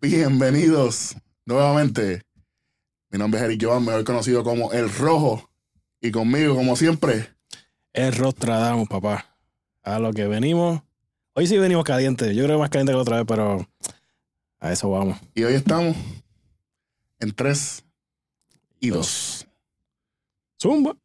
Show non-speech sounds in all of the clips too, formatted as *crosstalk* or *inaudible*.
Bienvenidos nuevamente. Mi nombre es Eric Joan, mejor conocido como El Rojo. Y conmigo, como siempre, El Rostradamus, papá. A lo que venimos. Hoy sí venimos calientes. Yo creo que más caliente que la otra vez, pero a eso vamos. y hoy estamos en 3 y 2. Zumba.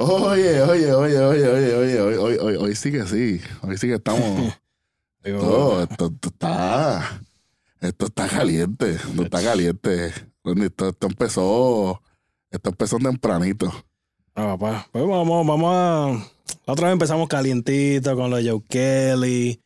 Oye, oye, oye, oye, oye, oye, hoy, hoy, hoy, hoy sí que sí. Hoy sí que estamos. *laughs* No, esto, esto está. Esto está caliente. Esto está caliente. Esto, esto empezó. Esto empezó tempranito. no, papá. Pues vamos, vamos a. La otra vez empezamos calientito con lo de Joe Kelly,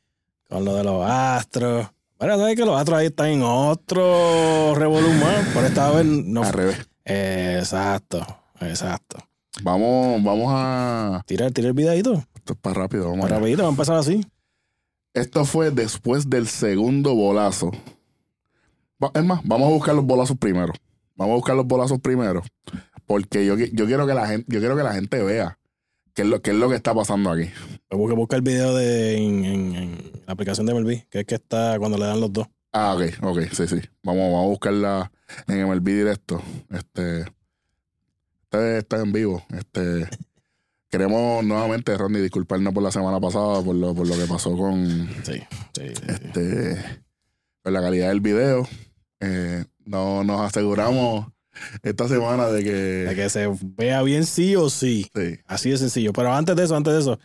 con lo de los Astros. Pero sabes que los Astros ahí están en otro revolú más. Por esta vez no. Al revés. Exacto, exacto. Vamos, vamos a. Tira, tira el videito. Esto es para rápido. Vamos allá. Rapidito, vamos a empezar así. Esto fue después del segundo bolazo. Es más, vamos a buscar los bolazos primero. Vamos a buscar los bolazos primero. Porque yo, yo quiero que la gente, yo quiero que la gente vea qué es lo, qué es lo que está pasando aquí. Busca, busca el video de, en, en- en la aplicación de MLB, que es que está cuando le dan los dos. Ah, ok, ok, sí, sí. Vamos, vamos a buscarla en MLB directo. Este. Este está en vivo. Este. Queremos nuevamente, Ronnie, disculparnos por la semana pasada, por lo, por lo que pasó con, Sí, sí, sí. este, la calidad del video. Eh, no nos aseguramos esta semana de que, De que se vea bien sí o sí. sí, Así de sencillo. Pero antes de eso, antes de eso,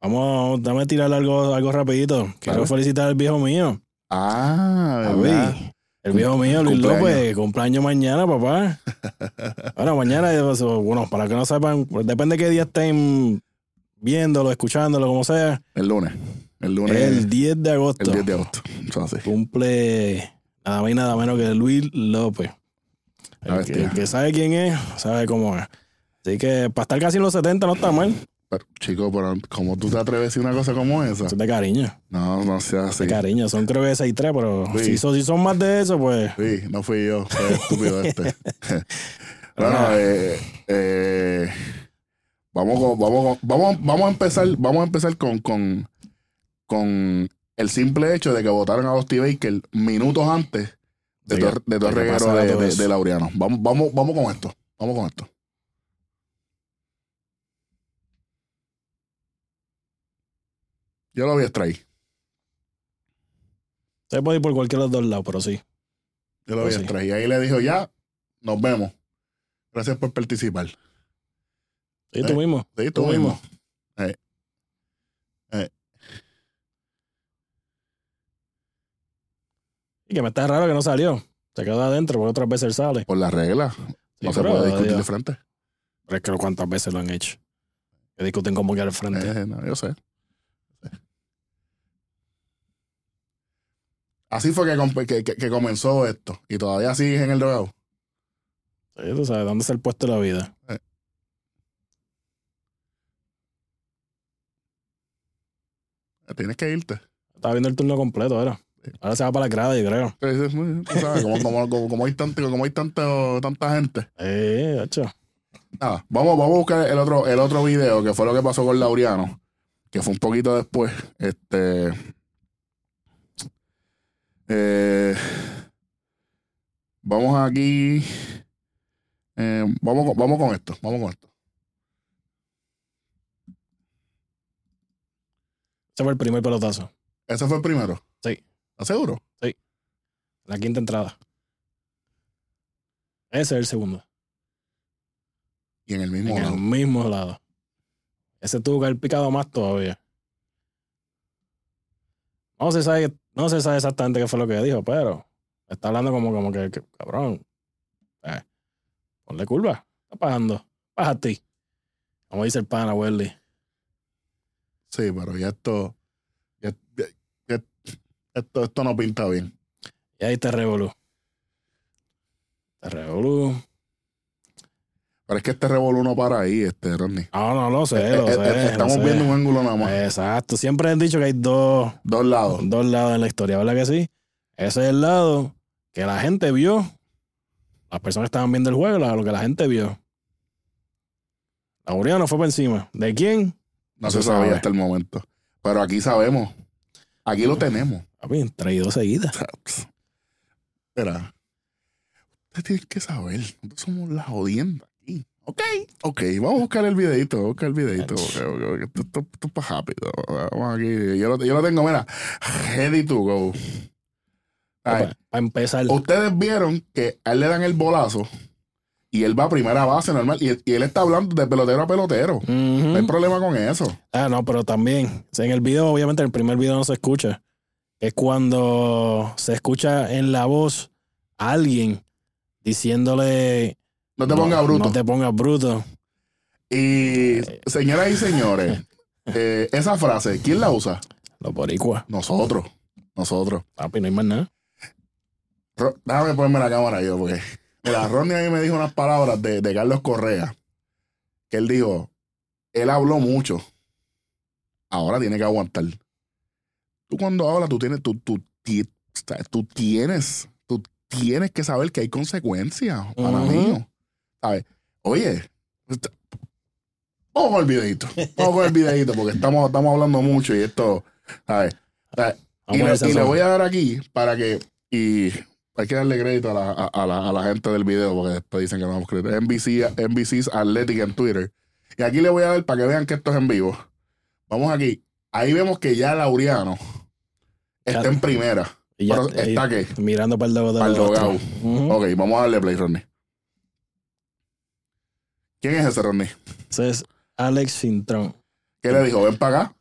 vamos, dame tirar algo, algo rapidito. Quiero felicitar al viejo mío. ah. ¿verdad? El viejo mío, Luis Cumpleaños. López, cumpleaños mañana, papá. *laughs* bueno, mañana, eh, bueno, para que no sepan, pues, depende de qué día estén viéndolo, escuchándolo, como sea. El lunes, el lunes, El el, 10 de agosto. 10 de agosto. Así. cumple nada más y nada menos que Luis López. El que, el que sabe quién es, sabe cómo es. Así que para estar casi en los 70 no está mal. Pero, chico, pero ¿cómo tú te atreves a decir una cosa como esa? Eso es de cariño. No, no sea así. De cariño. Son creo que 6 3, pero Sí. si, son, si son más de eso, pues. Sí, no fui yo, fue estúpido este. *laughs* *laughs* bueno, Ah. eh, eh, vamos, con- vamos, con- vamos, vamos a empezar, vamos a empezar con, con, con el simple hecho de que votaron a Dusty Baker minutos antes de, De que- de el de reguero de, de Laureano. Vamos, vamos, vamos con esto. Vamos con esto. Yo lo voy a extraer. Se puede ir por cualquiera de los dos lados, pero sí. Yo lo Pues voy a sí. extraer. Y ahí le dijo, ya, nos vemos. Gracias por participar. Sí, tú Eh, mismo. Sí, tú Tú mismo. mismo. Eh. Eh. Y que me está raro que no salió. Se quedó adentro porque otras veces él sale. Por las reglas. Sí, no se pero, puede discutir de frente. Pero es que cuántas veces lo han hecho. Que discuten como que al frente. Eh, no, yo sé. Así fue que, que, que- que comenzó esto. Y todavía sigues en el drogado. Sí, tú sabes, ¿dónde es el puesto de la vida? Tienes que irte. Estaba viendo el turno completo ahora. Ahora se va para la grada, yo creo. Sí, sí, tú sabes, como, como, como, como hay, tanto, como hay tanto, tanta gente. *laughs* Eh, hecho. Nada, vamos, vamos a buscar el otro, el otro video que fue lo que pasó con Laureano, que fue un poquito después. Este. Eh, vamos aquí. eh, vamos, con- vamos con esto. Vamos con esto. Ese fue el primer pelotazo. Ese fue el primero. Sí. ¿Estás seguro? La quinta entrada. Ese es el segundo. Y en el mismo En lado. el mismo lado. Ese tuvo que haber picado más todavía. No se sabe, no se sabe exactamente qué fue lo que dijo, pero está hablando como, como que, que, cabrón. eh, ponle curva. Está pagando. Baja a ti. Como dice el pana, Welly. Sí, pero ya esto. ya- ya- ya- esto, esto no pinta bien. Y ahí te revolú. Te revolú. Pero es que este revolú no para ahí, este, Rodney. No, no lo sé, Eh, lo eh, sé, eh, lo estamos sé. viendo un ángulo nada más. Exacto. Siempre han dicho que hay dos, Dos lados. dos lados en la historia, ¿verdad que sí? Ese es el lado que la gente vio las personas estaban viendo el juego, la- lo que la gente vio. Laureano fue por encima. ¿De quién? No se sabía hasta el momento. Pero aquí sabemos. Aquí lo tenemos. Papi, traído seguida. Espera. *laughs* Ustedes tienen que saber. Nosotros somos la jodienda. Ok. Ok, vamos a buscar el videito. Vamos a buscar el videito. ok, ok, ok. Esto, es para rápido. Vamos aquí. Yo lo, yo lo tengo, mira. Ready to go. Ay, Para empezar. Ustedes vieron que a él le dan el bolazo y él va a primera base normal. Y, él- y él está hablando de pelotero a pelotero. No hay problema con eso. Ah, no, pero también, en el video, obviamente, en el primer video no se escucha. Es cuando se escucha en la voz a alguien diciéndole. No te pongas bruto. No te pongas bruto. Y señoras y señores, *laughs* eh, esa frase, ¿quién la usa? Los boricuas. Nosotros. Nosotros. Papi, no hay más nada. Ro- Déjame ponerme la cámara yo, porque. Mira, *laughs* Ronnie a mí me dijo unas palabras de, de Carlos Correa. Que él dijo: Él habló mucho. Ahora tiene que aguantar. Tú cuando hablas, tú tienes, tú, tú, tú tienes, tú tienes que saber que hay consecuencias, para mí. ¿Sabes? Oye, esta- vamos con el videito. Vamos con el videito, porque estamos, estamos hablando mucho y esto, Vamos a le, ver y le voy a dar aquí para que. Y hay que darle crédito a la, a, a la, a la gente del video porque después dicen que no damos crédito. NBC, NBC's Athletic en Twitter. Y aquí le voy a dar para que vean que esto es en vivo. Vamos aquí. Ahí vemos que ya Laureano está en primera. y ya- Pero está que. mirando para el dedo Para el. Ok, vamos a darle play, Ronnie. ¿Quién es ese, Ronnie? Ese es Alex Cintrón. ¿Qué le dijo? Ven para acá.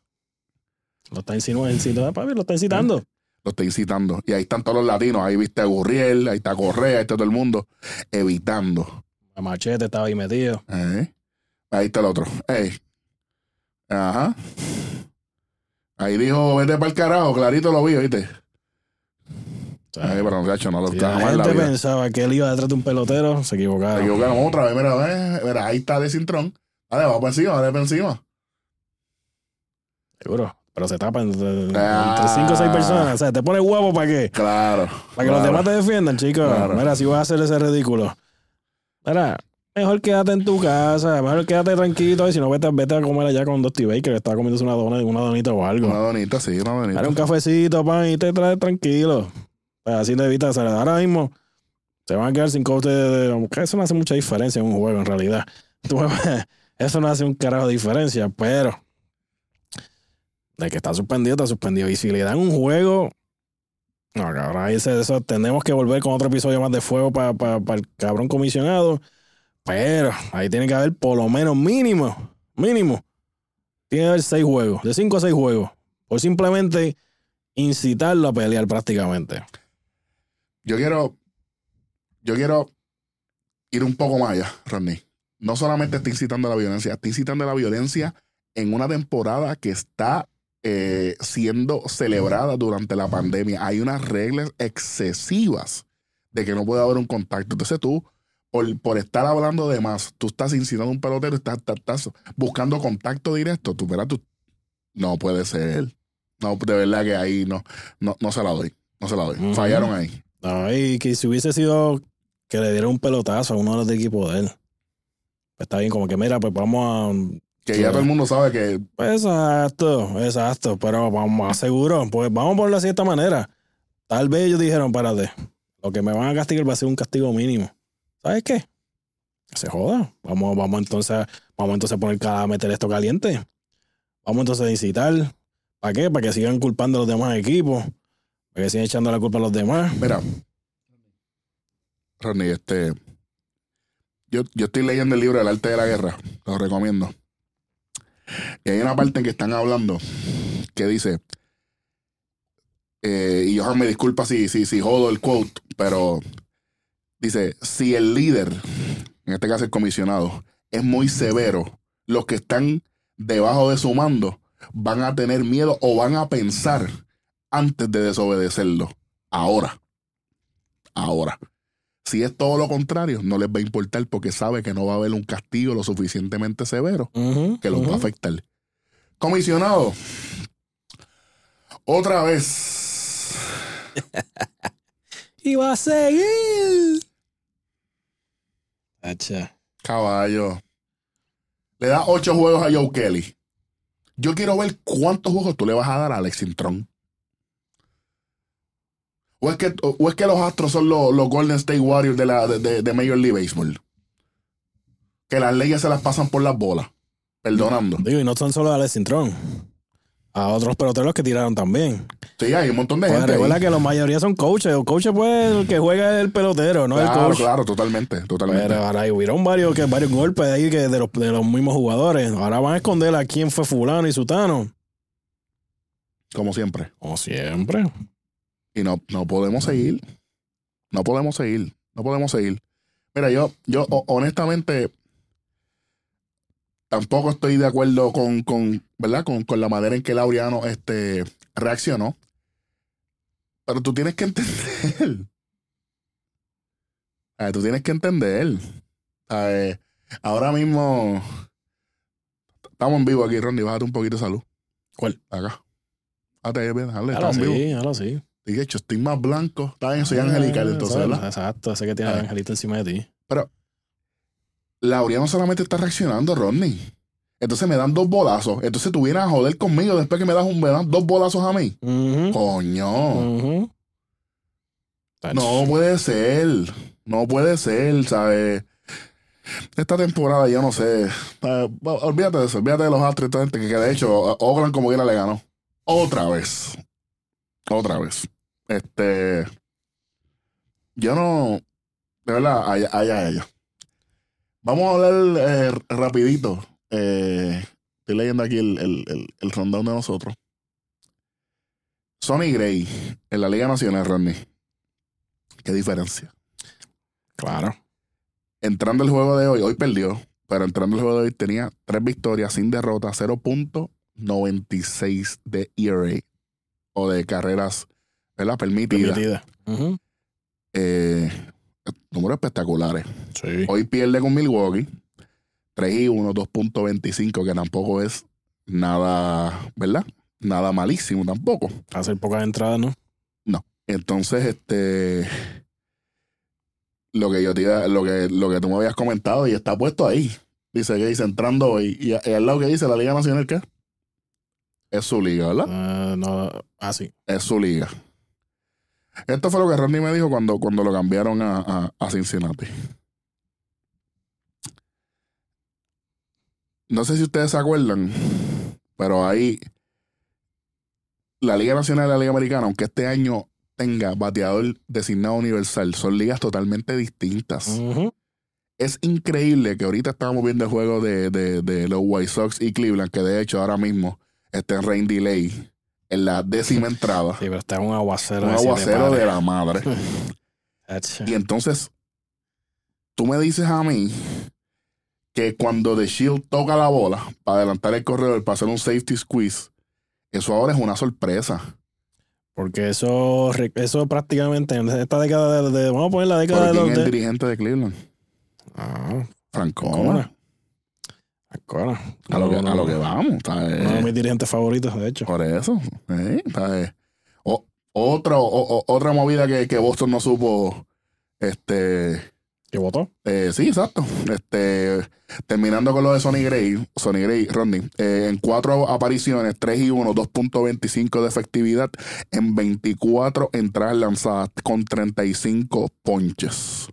Lo está insinuando, papi, lo está incitando. Lo está incitando. Y ahí están todos los latinos. Ahí viste a Gurriel, ahí está Correa, ahí está todo el mundo. Evitando. A Machete estaba ahí metido. Eh. Ahí está el otro. Ey. Ajá. Ahí dijo, vete para el carajo, clarito lo vi, ¿viste? O sea, Ay, pero muchacho, no lo si la gente pensaba que él iba detrás de un pelotero, se Se equivocaron. equivocaron otra vez, mira, ve, mira, ahí está de cintrón. Dale, vamos por encima, dale por encima. Seguro. Pero se tapan entre, entre Ah. cinco o seis personas. O sea, te pone huevo para qué? Claro. Para que los demás te defiendan, chicos. Claro. Mira, si vas a hacer ese ridículo. Mira, mejor quédate en tu casa. Mejor quédate tranquilo. Y si no, vete, vete a comer allá con Dusty Baker. Que está comiéndose una, dona, una donita o algo. Una donita, sí, una donita. Dale un cafecito, pan, y te traes tranquilo. Pues así te evitas. o Ahora mismo se van a quedar sin coste de, de- Eso no hace mucha diferencia en un juego, en realidad. *laughs* Eso no hace un carajo de diferencia, pero de que está suspendido, está suspendido. Y si le dan un juego, no, cabrón, ahí se- eso, tenemos que volver con otro episodio más de fuego para el cabrón comisionado. Pero ahí tiene que haber por lo menos mínimo, mínimo, tiene que haber seis juegos, de cinco a seis juegos. Por simplemente incitarlo a pelear prácticamente. Yo quiero, yo quiero ir un poco más allá, Rodney. No solamente está incitando a la violencia, está incitando a la violencia en una temporada que está eh, siendo celebrada durante la pandemia. Hay unas reglas excesivas de que no puede haber un contacto. Entonces tú, por, por estar hablando de más, tú estás incitando a un pelotero, estás, estás- estás buscando contacto directo. Tú, verás, tú, no puede ser. No, de verdad que ahí no, no, no se la doy. No se la doy. Fallaron ahí. Ay, que si hubiese sido que le diera un pelotazo a uno de los de equipo de él. Pues está bien, como que mira, pues vamos a. Que Sí. ya todo el mundo sabe que Pues exacto, exacto. Pero vamos a seguro. Pues vamos a ponerlo así de esta manera. Tal vez ellos dijeron, párate. Lo que me van a castigar va a ser un castigo mínimo. ¿Sabes qué? Se joda. Vamos, vamos entonces, vamos entonces a poner cada meter esto caliente. Vamos entonces a incitar. ¿Para qué? Para que sigan culpando a los demás equipos. Para que sigan echando la culpa a los demás. Mira, Ronnie, este. Yo, yo estoy leyendo el libro El arte de la guerra, lo recomiendo. Y hay una parte en que están hablando que dice. eh, y Johan me disculpa si, si, si jodo el quote, pero dice: si el líder, en este caso el comisionado, es muy severo, los que están debajo de su mando van a tener miedo o van a pensar antes de desobedecerlo. Ahora. Ahora. Si es todo lo contrario, no les va a importar porque sabe que no va a haber un castigo lo suficientemente severo que los va ujú. a afectar. Comisionado, otra vez. *laughs* Y va a seguir. Hacha. Caballo. Le da ocho juegos a Joe Kelly. Yo quiero ver cuántos juegos tú le vas a dar a Alex Intron. ¿O es que, o es que los Astros son los, los Golden State Warriors de, la, de, de- de Major League Baseball? Que las leyes se las pasan por las bolas. Perdonando. Digo, y no son solo a Alex Cintrón. A otros peloteros que tiraron también. Sí, hay un montón de Pues gente. recuerda ahí. que la mayoría son coaches. El coach pues el que juega es el pelotero, no el Claro, coach. claro, totalmente, totalmente. Pero ahora ahí hubieron varios, que, varios golpes ahí que de, los, de los mismos jugadores. Ahora van a esconder a quién fue fulano y sutano. Como siempre. Como siempre. Y no, no podemos seguir. No podemos seguir. No podemos seguir. Mira, yo, yo ho- honestamente tampoco estoy de acuerdo con, con ¿verdad? Con, con la manera en que Laureano este, reaccionó. Pero tú tienes que entender. Tú tienes que entender. Eh, ahora mismo estamos en vivo aquí, Ronnie. Bájate un poquito de salud. ¿Cuál? Acá. Ahora sí, ahora sí. Y de hecho, estoy más blanco. Está bien, soy angelical, Ah, entonces, ¿sabes? ¿verdad? Exacto, ese que tiene Ah. el angelito encima de ti. Laureano solamente está reaccionando, Rodney. Entonces me dan dos bolazos. Entonces tú vienes a joder conmigo después que me das un, me dan dos bolazos a mí. Coño. No puede ser. No puede ser, ¿sabes? Esta temporada yo no sé. Eh, Olvídate de eso. Olvídate de los Astros que de hecho Oakland como quiera le ganó. Otra vez. Otra vez. Este. Yo no. De verdad, allá, allá ellos. Vamos a hablar eh, rapidito. Eh, estoy leyendo aquí el, el, el, el rundown de nosotros. Sonny Gray en la Liga Nacional, Rodney. ¿Qué diferencia? Claro. Entrando el juego de hoy, hoy perdió, pero entrando el juego de hoy tenía tres victorias sin derrota, 0.96 de ERA o de carreras ¿verdad? permitidas. Permitida. Eh, números espectaculares. Sí. Hoy pierde con Milwaukee, 3 y 1, 2.25, que tampoco es nada, ¿verdad? Nada malísimo tampoco. Hacer pocas entradas, ¿no? Entonces, este. Lo que yo te iba- lo que, lo que tú me habías comentado y está puesto ahí. Dice que dice entrando hoy. Y, y al lado que dice la Liga Nacional, ¿qué? Es su liga, ¿verdad? Ah, no, ah, sí. Es su liga. Esto fue lo que Randy me dijo cuando, cuando lo cambiaron a, a, a Cincinnati. No sé si ustedes se acuerdan, pero ahí la Liga Nacional y la Liga Americana, aunque este año tenga bateador designado universal, son ligas totalmente distintas. Es increíble que ahorita estábamos viendo el juego de, de- de los White Sox y Cleveland, que de hecho ahora mismo está en rain delay en la décima entrada. Sí, pero está un aguacero. Un aguacero de la madre. *laughs* Y entonces, tú me dices a mí que cuando The Shield toca la bola para adelantar el corredor, para hacer un safety squeeze, eso ahora es una sorpresa. Porque eso, eso prácticamente en esta década de, de- Vamos a poner la década ¿Por de quién es el dirigente de Cleveland? Ah, Francona. Francona. A lo, que, a lo que vamos. ¿sabes? Uno de mis dirigentes favoritos, de hecho. Por eso. ¿eh? ¿sabes? O- otro- o- o- otra movida que, que Boston no supo. Este. ¿Qué votó? Eh, sí, exacto. Este, terminando con lo de Sonny Gray, Sonny Gray, Rodney, eh, en cuatro apariciones, 3 y 1, 2.25 de efectividad en 24 entradas lanzadas con 35 ponches.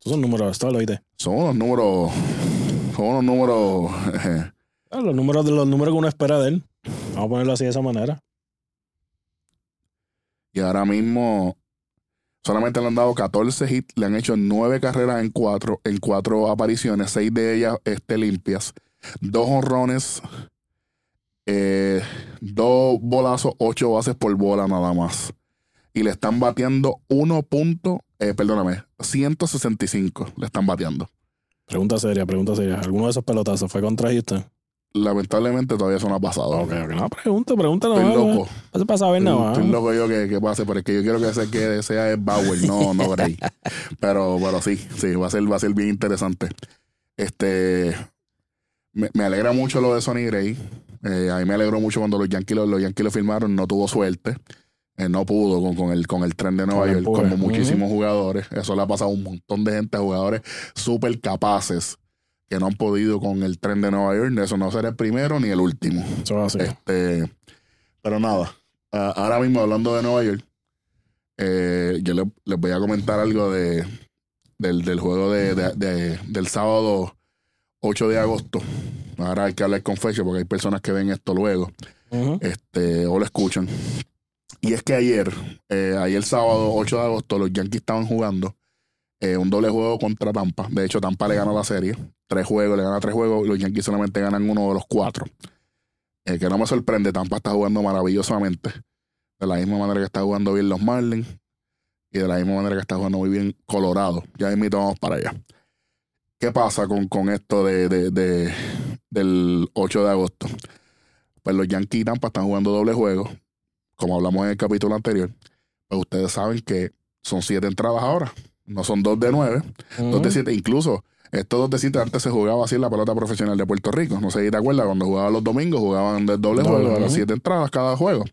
Esos son números, esto lo oíste. Son unos números, son unos números, eh, *laughs* Ah, los números los números que uno espera de él. Vamos a ponerlo así de esa manera. y ahora mismo solamente le han dado 14 hits, le han hecho 9 carreras en cuatro, en cuatro apariciones, 6 de ellas este, limpias, dos honrones, eh, dos bolazos, 8 bases por bola nada más. Y le están bateando 1. punto, eh, perdóname, 165 le están bateando. Pregunta seria, pregunta seria. ¿Alguno de esos pelotazos fue contra Houston? Lamentablemente todavía eso no ha pasado. Ok, ok. No, pregunta, pregunta. Estoy loco. No se pasa a ver nada. Estoy loco yo que, que pase, pero es que yo quiero que se que sea el Bauer, no, no Gray. *laughs* pero, pero sí, sí, va a ser, va a ser bien interesante. Este me, me alegra mucho lo de Sonny Gray. Eh, a mí me alegró mucho cuando los Yankees, lo- los Yankees lo firmaron, no tuvo suerte. Eh, no pudo con, con el, con el tren de Nueva York, como muchísimos jugadores. Eso le ha pasado a un montón de gente, a jugadores súper capaces que no han podido con el tren de Nueva York. Eso no será el primero ni el último. Eso es así. Este, pero nada, ah, ahora mismo hablando de Nueva York, eh, yo le- les voy a comentar algo de, del, del juego de, de- de- del sábado 8 de agosto. Ahora hay que hablar con fecha porque hay personas que ven esto luego este, o lo escuchan. Y es que ayer, eh, ayer sábado 8 de agosto, los Yankees estaban jugando eh, un doble juego contra Tampa. De hecho, Tampa le gana la serie. Tres juegos, le gana tres juegos. Los Yankees solamente ganan uno de los cuatro. Eh, que no me sorprende, Tampa está jugando maravillosamente. De la misma manera que está jugando bien los Marlins. Y de la misma manera que está jugando muy bien Colorado. Ya invito, vamos para allá. ¿Qué pasa con, con esto de, de- de- del 8 de agosto? Pues los Yankees y Tampa están jugando doble juego. Como hablamos en el capítulo anterior. Pues ustedes saben que son siete entradas ahora. No son dos de nueve. Dos de siete. Incluso estos dos de siete antes se jugaba así en la pelota profesional de Puerto Rico. No sé si te acuerdas, cuando jugaban los domingos jugaban de doble Doble, juego, a las siete entradas cada juego.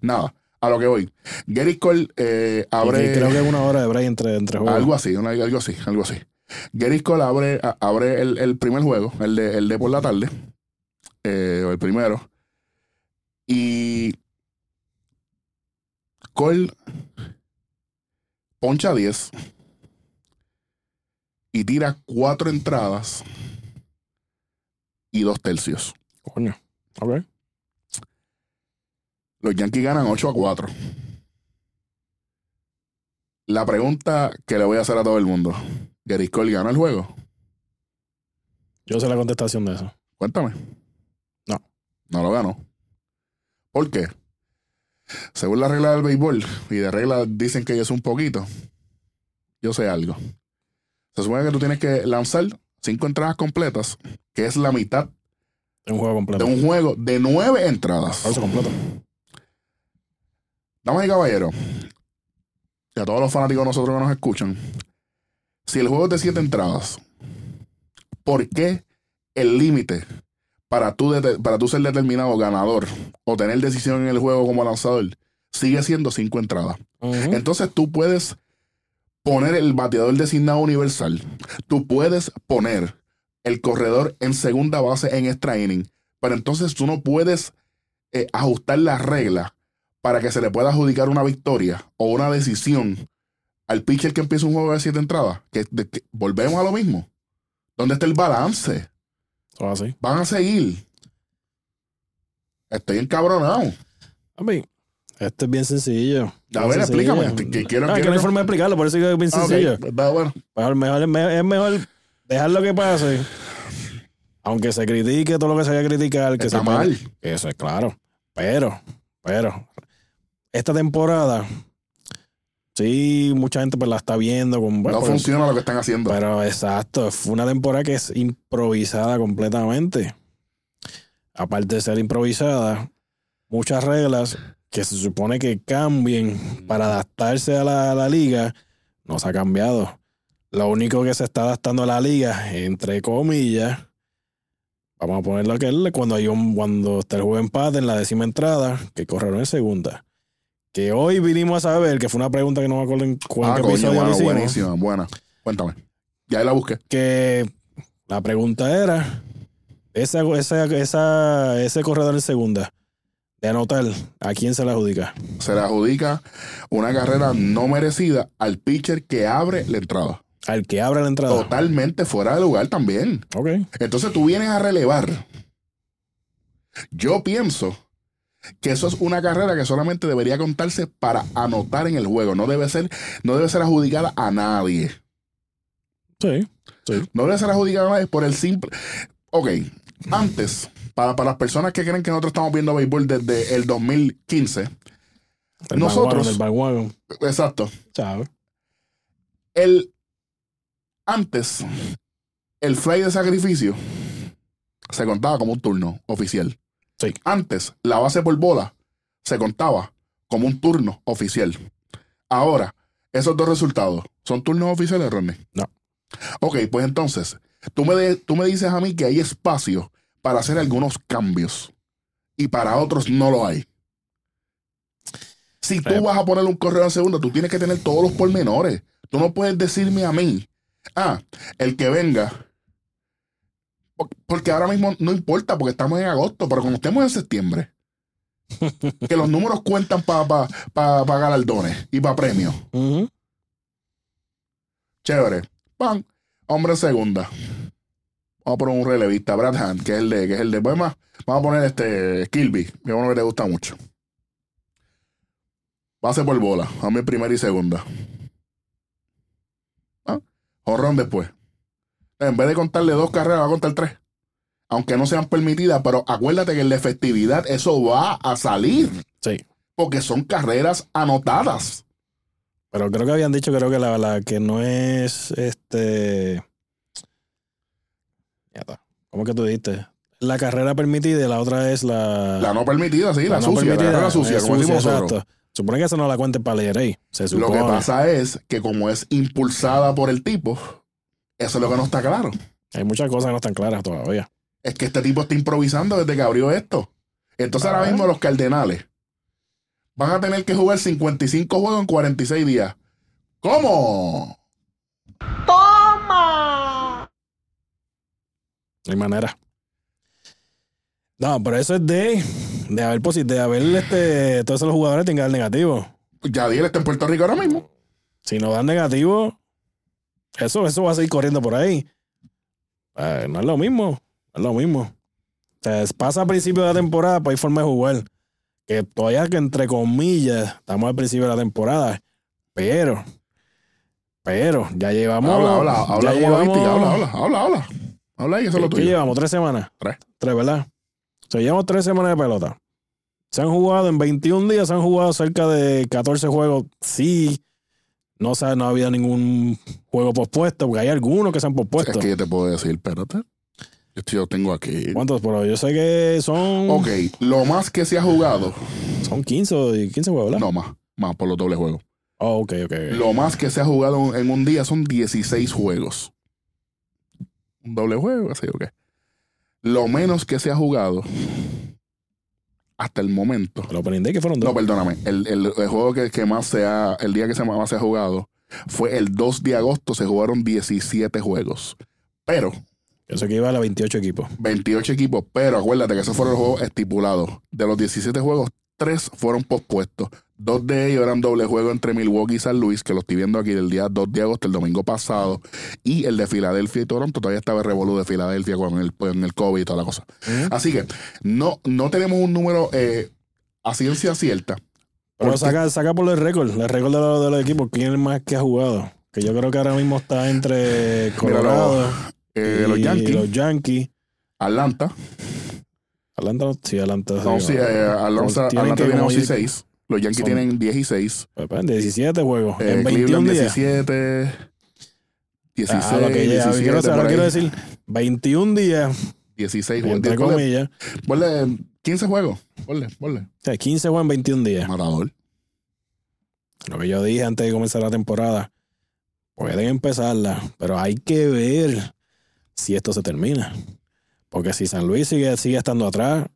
Nada, a lo que voy. Gary Cole eh, Y abre. que Creo que es una hora de break entre, entre juegos. Algo así, una- algo así, algo así. Gary Cole abre, abre el, el primer juego, el de, el de por la tarde, eh, o el primero. Y Cole poncha 10 y tira cuatro entradas y dos tercios. Coño. Ok. Los Yankees ganan 8 a 4. La pregunta que le voy a hacer a todo el mundo: ¿Gary Cole gana el juego? Yo sé la contestación de eso. Cuéntame. No. No lo ganó. ¿Por qué? Según la regla del béisbol, y de regla dicen que es un poquito, yo sé algo. Se supone que tú tienes que lanzar cinco entradas completas, que es la mitad Es un juego de completo. un juego de nueve entradas. Juego completo. Damas y caballeros, y a todos los fanáticos de nosotros que nos escuchan, si el juego es de siete entradas, ¿por qué el límite para tú, para tú ser determinado ganador o tener decisión en el juego como lanzador sigue siendo cinco entradas? Entonces tú puedes poner el bateador designado universal, tú puedes poner el corredor en segunda base en extra inning, pero entonces tú no puedes eh, ajustar las reglas para que se le pueda adjudicar una victoria o una decisión al pitcher que empieza un juego de siete entradas. Que, de- que- volvemos a lo mismo. ¿Dónde está el balance? Así. Van a seguir. Estoy encabronado. A mí, esto es bien sencillo. A ver, sencillo. explícame. Que- quiero- no, es que quiero no hay que- forma de explicarlo, por eso es bien Ah, sencillo. Está bueno. Mejor, mejor- me- es mejor dejar lo que pase. Aunque se critique todo lo que se haya que criticar, que Está se mal. Eso es claro. Pero, pero, esta temporada, sí, mucha gente pues la está viendo. Con, bueno, no porque- funciona lo que están haciendo. Pero exacto, fue una temporada que es improvisada completamente. Aparte de ser improvisada, muchas reglas que se supone que cambien para adaptarse a la, a la liga, no se ha cambiado. Lo único que se está adaptando a la liga, entre comillas, vamos a ponerlo que cuando hay un, cuando está el juego empate en la décima entrada, que corrieron en segunda. Que hoy vinimos a saber, que fue una pregunta que no me acuerdo en cuál ah, episodio bueno, buenísima, buena. Cuéntame. Ya ahí la busqué. que la pregunta era esa, esa, esa- ese corredor en segunda de anotar a quién se la adjudica Se le adjudica una carrera no merecida al pitcher que abre la entrada. al que abre la entrada Totalmente fuera de lugar también. ok Entonces tú vienes a relevar. Yo pienso que eso es una carrera que solamente debería contarse para anotar en el juego. No debe ser, no debe ser adjudicada a nadie. sí No debe ser adjudicada a nadie por el simple. Ok, antes, para, para las personas que creen que nosotros estamos viendo béisbol desde el 2015, el Nosotros- el exacto, ¿sabes? el antes, el fly de sacrificio se contaba como un turno oficial. Antes, la base por bola se contaba como un turno oficial. Ahora, esos dos resultados, ¿son turnos oficiales, Ronnie? No. Ok, pues entonces, tú me, de- tú me dices a mí que hay espacio para hacer algunos cambios y para otros no lo hay. Si tú vas a poner un correo en segunda, tú tienes que tener todos los pormenores. Tú no puedes decirme a mí, ah, el que venga. Porque ahora mismo no importa, porque estamos en agosto, pero cuando estemos en septiembre, *laughs* que los números cuentan para pa, pa, pa galardones y para premios. Chévere. Pan. Hombre en segunda. Vamos a poner un relevista, Brad Hand, que es el de, que es el de. Pues vamos a poner este Kilby, que es uno que te gusta mucho. Base por bola. Dame primera y segunda. ¿Ah? Jorrón después. En vez de contarle dos carreras, va a contar tres. Aunque no sean permitidas, pero acuérdate que en la efectividad eso va a salir. Sí. Porque son carreras anotadas. Pero creo que habían dicho, creo que la, la que no es este. ¿Cómo que tú dijiste? La carrera permitida y la otra es la. La no permitida, sí, la, no sucia, permitida, la sucia, como decimos exacto. Supone que eso no la cuente para leer ahí. Lo que pasa es que como es impulsada por el tipo, eso es lo que no está claro. Hay muchas cosas que no están claras todavía. Es que este tipo está improvisando desde que abrió esto. Entonces ahora mismo los Cardenales van a tener que jugar 55 juegos en 46 días. ¿Cómo? ¡Toma! No hay manera. No, pero eso es de, de haber de haber este, todos esos jugadores tengan negativo. Yadiel está en Puerto Rico ahora mismo. Si no dan negativo, eso, eso va a seguir corriendo por ahí. Eh, no es lo mismo. No es lo mismo. O sea, pasa a principio de la temporada, pues hay forma de jugar. Que todavía que entre comillas, estamos al principio de la temporada. Pero, pero, ya llevamos. Habla, habla, habla, ya llevamos, habla, habla, habla, habla. Habla y eso es lo tuyo. ¿Qué llevamos? ¿Tres semanas? Tres. Tres, ¿verdad? O sea, llevamos tres semanas de pelota. Se han jugado en 21 días, se han jugado cerca de 14 juegos. Sí, no, no ha habido ningún juego pospuesto, porque hay algunos que se han pospuesto. Es que yo te puedo decir, espérate. Yo tengo aquí. ¿Cuántos? Pero yo sé que son. Ok, lo más que se ha jugado. Son 15, 15 juegos, ¿verdad? No, más. Más por los dobles juegos. Oh, ok, ok. Lo más que se ha jugado en un día son 16 juegos. Un doble juego, así, ok. Lo menos que se ha jugado hasta el momento. Lo aprendí que fueron dos. No, perdóname. El, el, juego que, que, más se ha. El día que se más se ha jugado fue el 2 de agosto. Se jugaron 17 juegos. Pero. Eso que iba a 28 equipos. 28 equipos, pero acuérdate que esos fueron los juegos estipulados. De los 17 juegos, tres fueron pospuestos. Dos de ellos eran doble juego entre Milwaukee y San Luis, que lo estoy viendo aquí del día 2 de agosto, el domingo pasado. Y el de Filadelfia y Toronto, todavía estaba el revolú de Filadelfia con el, con el COVID y toda la cosa. Así que no, no tenemos un número eh, a ciencia cierta. Pero saca, saca por el récord, el récord de los, de los equipos, quién es más que ha jugado. Que yo creo que ahora mismo está entre Colorado eh, y los Yankees. Los Yankees. Atlanta. Atlanta, sí, Atlanta. No, sí, eh, Atlanta, Atlanta tiene 11 y 6. Los Yankees tienen 10 y 6. 17 juegos. Eh, en 21 días. 17. 16. Ah, lo que ya, 17, quiero, ahora quiero decir 21 días. 16 juegos. Entre comillas. Ponle 15 juegos. Ponle, ponle. O sea, 15 juegos en 21 días. Matador. Lo que yo dije antes de comenzar la temporada. Pueden empezarla, pero hay que ver si esto se termina. Porque si San Luis sigue, sigue estando atrás,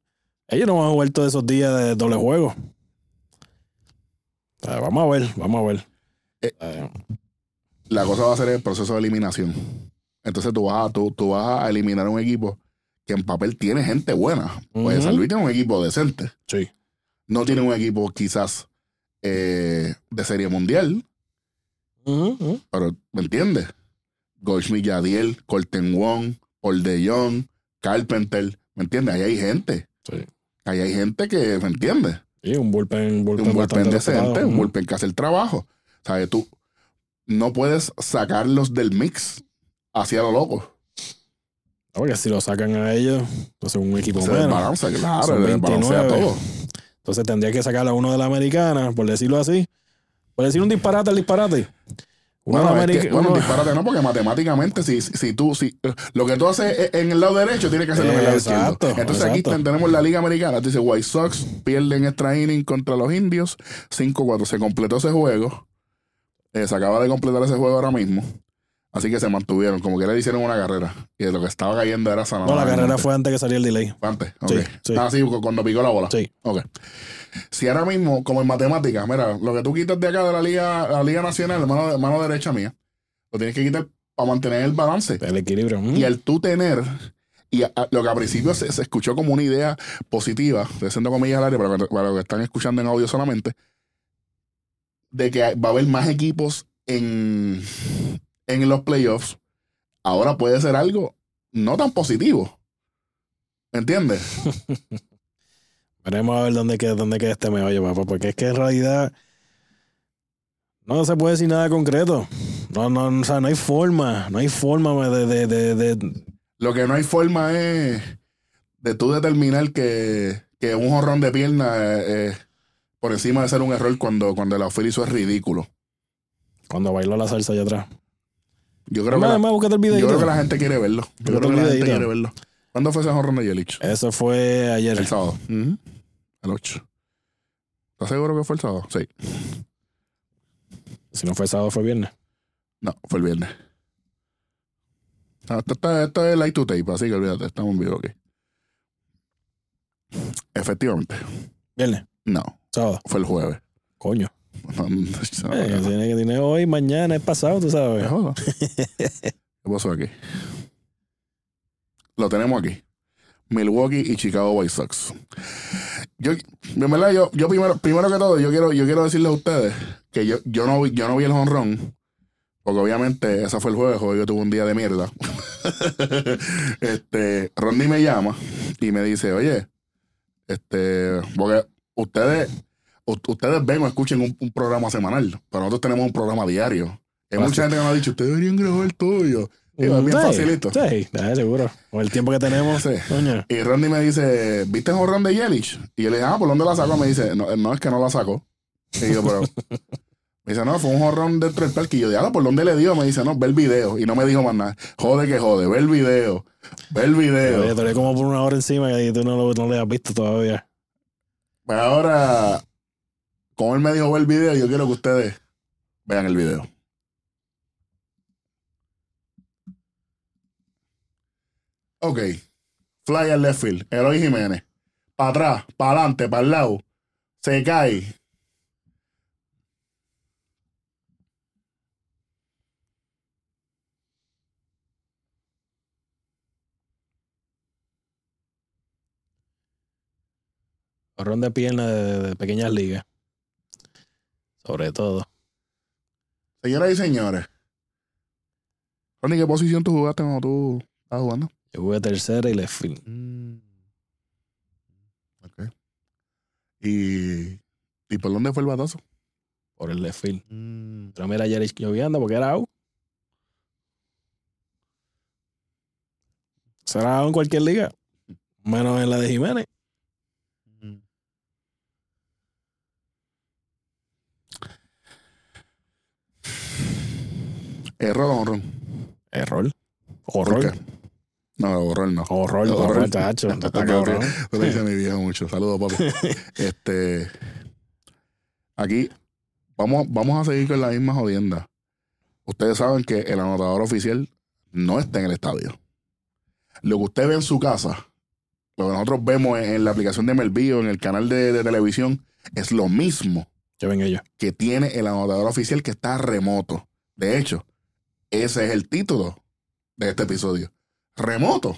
ellos no van a jugar todos esos días de doble juego. Vamos a ver, vamos a ver. Eh, la cosa va a ser el proceso de eliminación. Entonces tú vas, a, tú, tú vas a eliminar un equipo que en papel tiene gente buena. Pues San Luis tiene un equipo decente. Sí. No tiene un equipo quizás eh, de serie mundial. Pero, ¿me entiendes? Goldschmidt Yadiel, Colton Wong, Paul de Jong, Carpenter, ¿me entiendes? Ahí hay gente. Sí. Ahí hay gente que, ¿me entiendes? Sí, un bullpen, bullpen, un bullpen decente, un bullpen que hace el trabajo. ¿Sabes? Tú no puedes sacarlos del mix hacia lo loco. Porque si lo sacan a ellos, entonces un equipo se menos. claro, se desbalancea todo. Entonces tendría que sacar a uno de la americana, por decirlo así. Por decir un disparate al disparate. Bueno, bueno disparate no, porque matemáticamente, si, si tú, si lo que tú haces en el lado derecho, tienes que hacerlo en el lado izquierdo. Entonces aquí tenemos la Liga Americana. Dice White Sox pierden extra inning contra los indios. 5-4. Se completó ese juego. Eh, se acaba de completar ese juego ahora mismo. Así que se mantuvieron, como que le hicieron una carrera. Y lo que estaba cayendo era sanado. No, la carrera fue antes que saliera el delay. Antes, ok. Sí, sí. Ah, sí, cu- cuando picó la bola. Sí. Ok. Si ahora mismo, como en matemáticas, mira, lo que tú quitas de acá de la Liga, la Liga Nacional, mano, mano derecha mía, lo tienes que quitar para mantener el balance. El equilibrio. mm. Y el tú tener, y a- a- lo que al principio se, se escuchó como una idea positiva, haciendo comillas al aire para, para los que están escuchando en audio solamente, de que va a haber más equipos en, en los playoffs, ahora puede ser algo no tan positivo. ¿Me entiendes? *laughs* Veremos a ver dónde queda, dónde queda este meollo, papá. Porque es que en realidad no se puede decir nada concreto. No, no, o sea, no hay forma. No hay forma de, de, de, de- Lo que no hay forma es de tú determinar que, que un jorrón de pierna eh, eh, por encima de ser un error cuando, cuando el outfield hizo es ridículo. cuando bailó la salsa allá atrás. Yo creo que la- el Yo videito. creo que la gente quiere verlo. Yo creo que la gente quiere verlo. ¿Cuándo fue ese jorrón de Yelich? Eso fue ayer. El sábado. El 8. ¿Estás seguro que fue el sábado? Sí. Si no fue sábado, fue viernes. No, fue el viernes. Ah, Esto, está- esto es light to tape, así que olvídate, estamos en vivo aquí. Efectivamente. Viernes. No, Sábado. fue el jueves. Coño. No, no, Eh, tiene hoy, mañana, es pasado, tú sabes. *laughs* ¿Qué pasó aquí? Lo tenemos aquí. Milwaukee y Chicago White Sox. Yo, en verdad, yo, yo primero, primero que todo, yo quiero, yo quiero decirles a ustedes que yo, yo no vi, yo no vi el honrón. Porque obviamente ese fue el jueves, yo tuve un día de mierda. *laughs* este, Rodney me llama y me dice, oye, este, porque ustedes, ustedes ven o escuchen un, un programa semanal, pero nosotros tenemos un programa diario. Hay mucha gente que nos ha dicho, ustedes deberían grabar el tuyo. Y es bien Sí, facilito. Sí, seguro. Con el tiempo que tenemos. Sí. Coño. Y Rodney me dice, ¿viste el jorrón de Yelich? Y yo le dije, ah, ¿por dónde la sacó? Me dice, no, no es que no la sacó. Y yo, pero... *laughs* Me dice, no, fue un jorrón dentro del parque. Y yo, diablo, ¿por dónde le dio? Me dice, no, ve el video. Y no me dijo más nada. Jode que jode, ve el video. Ve el video. Oye, todavía como por una hora encima y tú no lo, no lo has visto todavía. Pues ahora, como él me dijo, ve el video, yo quiero que ustedes vean el video. Ok. Fly al left field. Eloy Jiménez. Para atrás, para adelante, para el lado. Se cae. Horrón de pierna de, de pequeñas ligas. Sobre todo. Señoras y señores. Ronnie, ¿qué posición tú jugaste cuando tú estabas jugando? Yo jugué tercera y left field. Ok. ¿Y, ¿Y por dónde fue el batazo? Por el left field. Pero mira ayer lloviendo porque era out. Será en cualquier liga. Menos en la de Jiménez. Error o honrón. Error. ¿Por Horror. No, horror no. Horror, Horror. horror, chacho. Está cabrón. Eso le dice mi vieja mucho. Saludos, papi. *laughs* este. Aquí vamos, vamos a seguir con la misma jodienda. Ustedes saben que el anotador oficial no está en el estadio. Lo que usted ve en su casa, lo que nosotros vemos en, en la aplicación de MLB o en el canal de, de televisión, es lo mismo Ya ven ellos. que tiene el anotador oficial que está remoto. De hecho, ese es el título de este episodio. Remoto.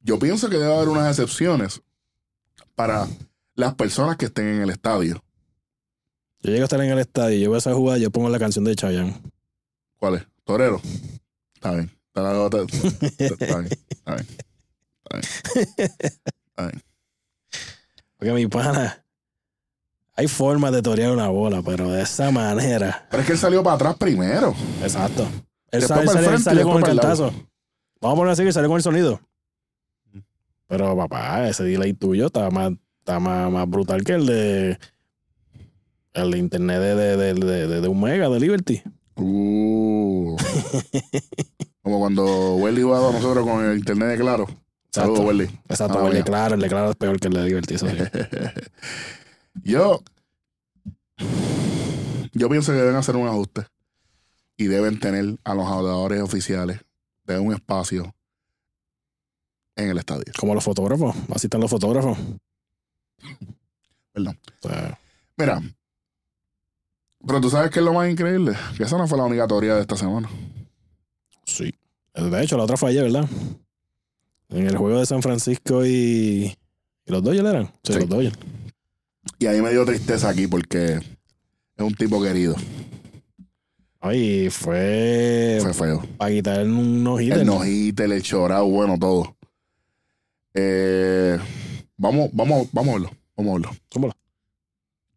Yo pienso que debe haber unas excepciones para las personas que estén en el estadio. Yo llego a estar en el estadio, yo veo esa jugada, yo pongo la canción de Chayanne. ¿Cuál es? Torero. Está bien. Está, está- está- está bien. Está bien. Está bien. Porque mi pana, hay formas de torear una bola, pero de esa manera. Pero es que él salió para atrás primero. Exacto. Él sale, sale- frente y sale con el cantazo. Vamos a poner así que sale con el sonido. Pero papá, ese delay tuyo está más, está más, más brutal que el de el de internet de, de, de, de, un mega de Liberty. Uh. *laughs* Como cuando Welly iba a nosotros con el internet de claro. Saludos, Exacto. Welly. Exacto, Ah, el de ya. claro, el de claro es peor que el de Liberty. eso sí. *laughs* yo, yo pienso que deben hacer un ajuste. y deben tener a los jugadores oficiales de un espacio en el estadio. Como los fotógrafos. Así están los fotógrafos. Perdón. O sea, Mira, pero tú sabes que es lo más increíble, que esa no fue la única teoría de esta semana. sí. De hecho, la otra fue ayer, ¿verdad? En el juego de San Francisco y. ¿Y los Dodgers eran? Sí, Sí. los Dodgers. Y ahí me dio tristeza aquí porque es un tipo querido. Ay, fue. Fue feo. Para quitar un no El nojite, el chorado, bueno, todo. Eh, vamos, vamos, vamos a verlo. Vamos a verlo. ¿Cómo la?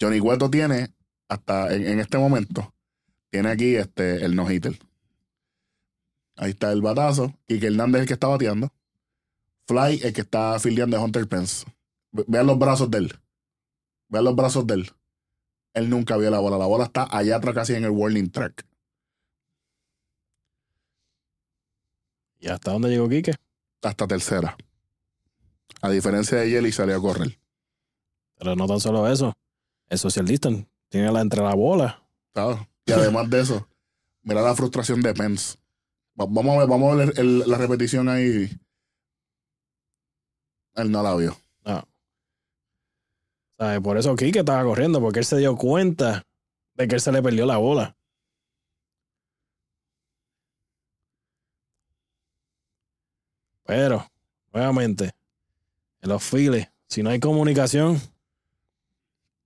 Johnny Cueto tiene, hasta en, en este momento, tiene aquí este, el no-hitter. Ahí está el batazo. Y que Hernández es el que está bateando. Fly, el que está fildeando de Hunter Pence. Ve- Vean los brazos de él. Vean los brazos de él. Él nunca vio la bola. La bola está allá atrás casi en el warning track. ¿Y hasta dónde llegó Quique? Hasta tercera. A diferencia de Jelly, salió a correr. Pero no tan solo eso. El social distance. Tiene la entre la bola. ¿sabes? Y además de eso, mira la frustración de Pence. Va- Vamos a ver, vamos a ver el- la repetición ahí. Él no la vio. ¿Sabes? Por eso Quique estaba corriendo, porque él se dio cuenta de que él se le perdió la bola. Pero, nuevamente, en los files, si no hay comunicación,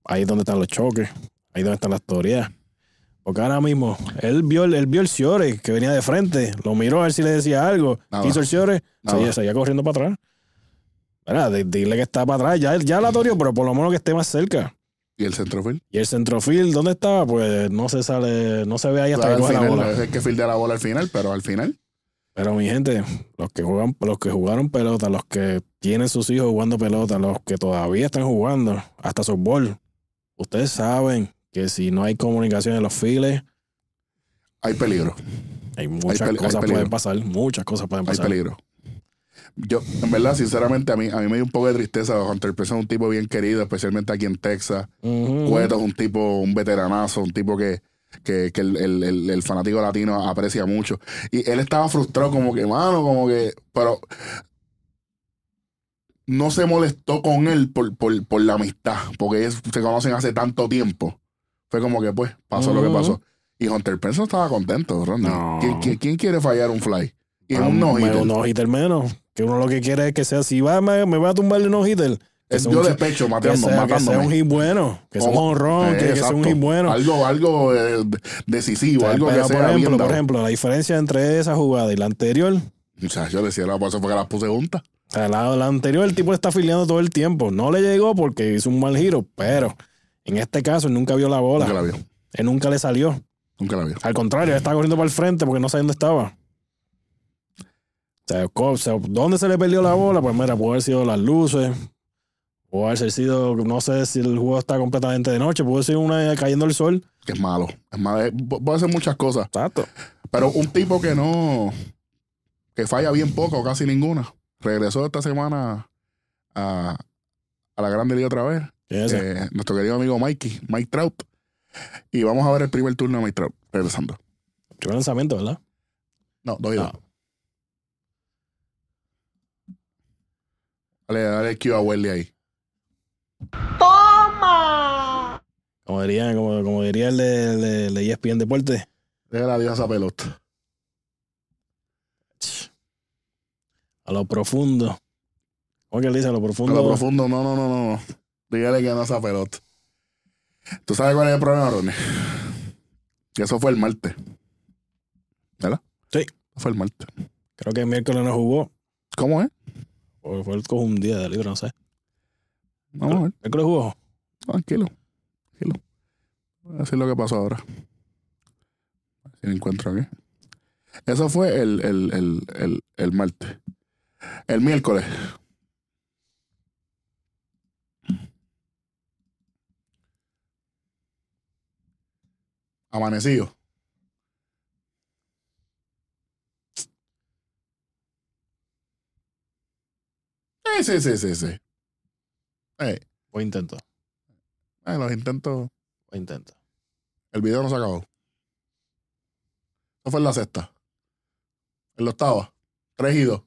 ahí es donde están los choques, ahí es donde están las teorías. Porque ahora mismo, él vio, el- él vio el Ciore que venía de frente, lo miró a ver si le decía algo, Nada. hizo el Ciore, seguía, seguía corriendo para atrás. Mira, dile que está para atrás, ya, ya la torió, pero por lo menos que esté más cerca. Y el centrofield. Y el centrofield, ¿dónde estaba? Pues no se sale, no se ve ahí hasta Al que coge la bola. Es que fildea la bola al final, pero al final. Pero mi gente, los que juegan, los que jugaron pelota, los que tienen sus hijos jugando pelota, los que todavía están jugando, hasta softball, ustedes saben que si no hay comunicación en los files, Hay peligro. hay muchas hay cosas peligro. pueden pasar, muchas cosas pueden Hay pasar. peligro. Yo, en verdad, sinceramente, a mí, a mí me dio un poco de tristeza. Hunter Pence es un tipo bien querido, especialmente aquí en Texas. Ujú. Cueto es un tipo, un veteranazo, un tipo que, que, que el, el- el- el fanático latino aprecia mucho. Y él estaba frustrado, como que, mano, como que. Pero no se molestó con él por, por, por la amistad, porque ellos se conocen hace tanto tiempo. Fue como que, pues, pasó lo que pasó. Y Hunter Pence no estaba contento, Randy. No. ¿Quién, quién, quién quiere fallar un fly? Y Ah, un no me- un no-hitter menos. Que uno lo que quiere es que sea, si va, me, me va a tumbar el no-hitter. Que Es yo un- de pecho, que mateando, sea, que sea un hit bueno, que sea un honrón, Eh, que, que sea un hit bueno. Algo, algo eh, decisivo, algo que por sea ejemplo, bien por ejemplo, la diferencia entre esa jugada y la anterior, O sea, yo decía, la pasó porque las puse juntas. o sea, la, la anterior el tipo está afiliando todo el tiempo. No le llegó porque hizo un mal giro, pero en este caso él nunca vio la bola. Nunca la vio. Él nunca le salió. Nunca la vio. Al contrario, él estaba corriendo para el frente porque no sabía dónde estaba. O sea, ¿dónde se le perdió la bola? Pues mira, puede haber sido las luces. Puede haber sido, no sé si el juego está completamente de noche. Puede ser una cayendo el sol. Que es malo. Es malo. eh, pu- Puede hacer muchas cosas. Exacto. Pero un tipo que no. que falla bien poco, casi ninguna. Regresó esta semana a, a la Grande Liga otra vez. ¿Quién es? Eh, nuestro querido amigo Mikey, Mike Trout. Y vamos a ver el primer turno de Mike Trout. Regresando. Chulo lanzamiento, ¿verdad? No, dos y dos. No. Dale, dale el cue a Welly ahí. Como diría, como, como diría el de, de, de ESPN Deportes. Déjale adiós a esa pelota. A lo profundo. ¿Cómo que él dice? A lo A profundo. lo profundo, no, no, no, no. Dígale que no a esa pelota. ¿Tú sabes cuál es el problema, Ronnie? Que eso fue el martes. ¿Verdad? Sí. Fue el martes. Creo que el miércoles no jugó. ¿Cómo es? O fue el un día de libre, no sé. Vamos a ver. Jugó. Tranquilo. Tranquilo. Voy a decir lo que pasó ahora. A ver Si lo encuentro aquí. Eso fue el, el, el, el, el martes. El miércoles. Amanecido. Sí, sí, sí, sí, sí. Eh, Buen intento. eh, los intentos. Buen intento. El video no se acabó. Eso fue en la sexta. En la octava. Tres y dos.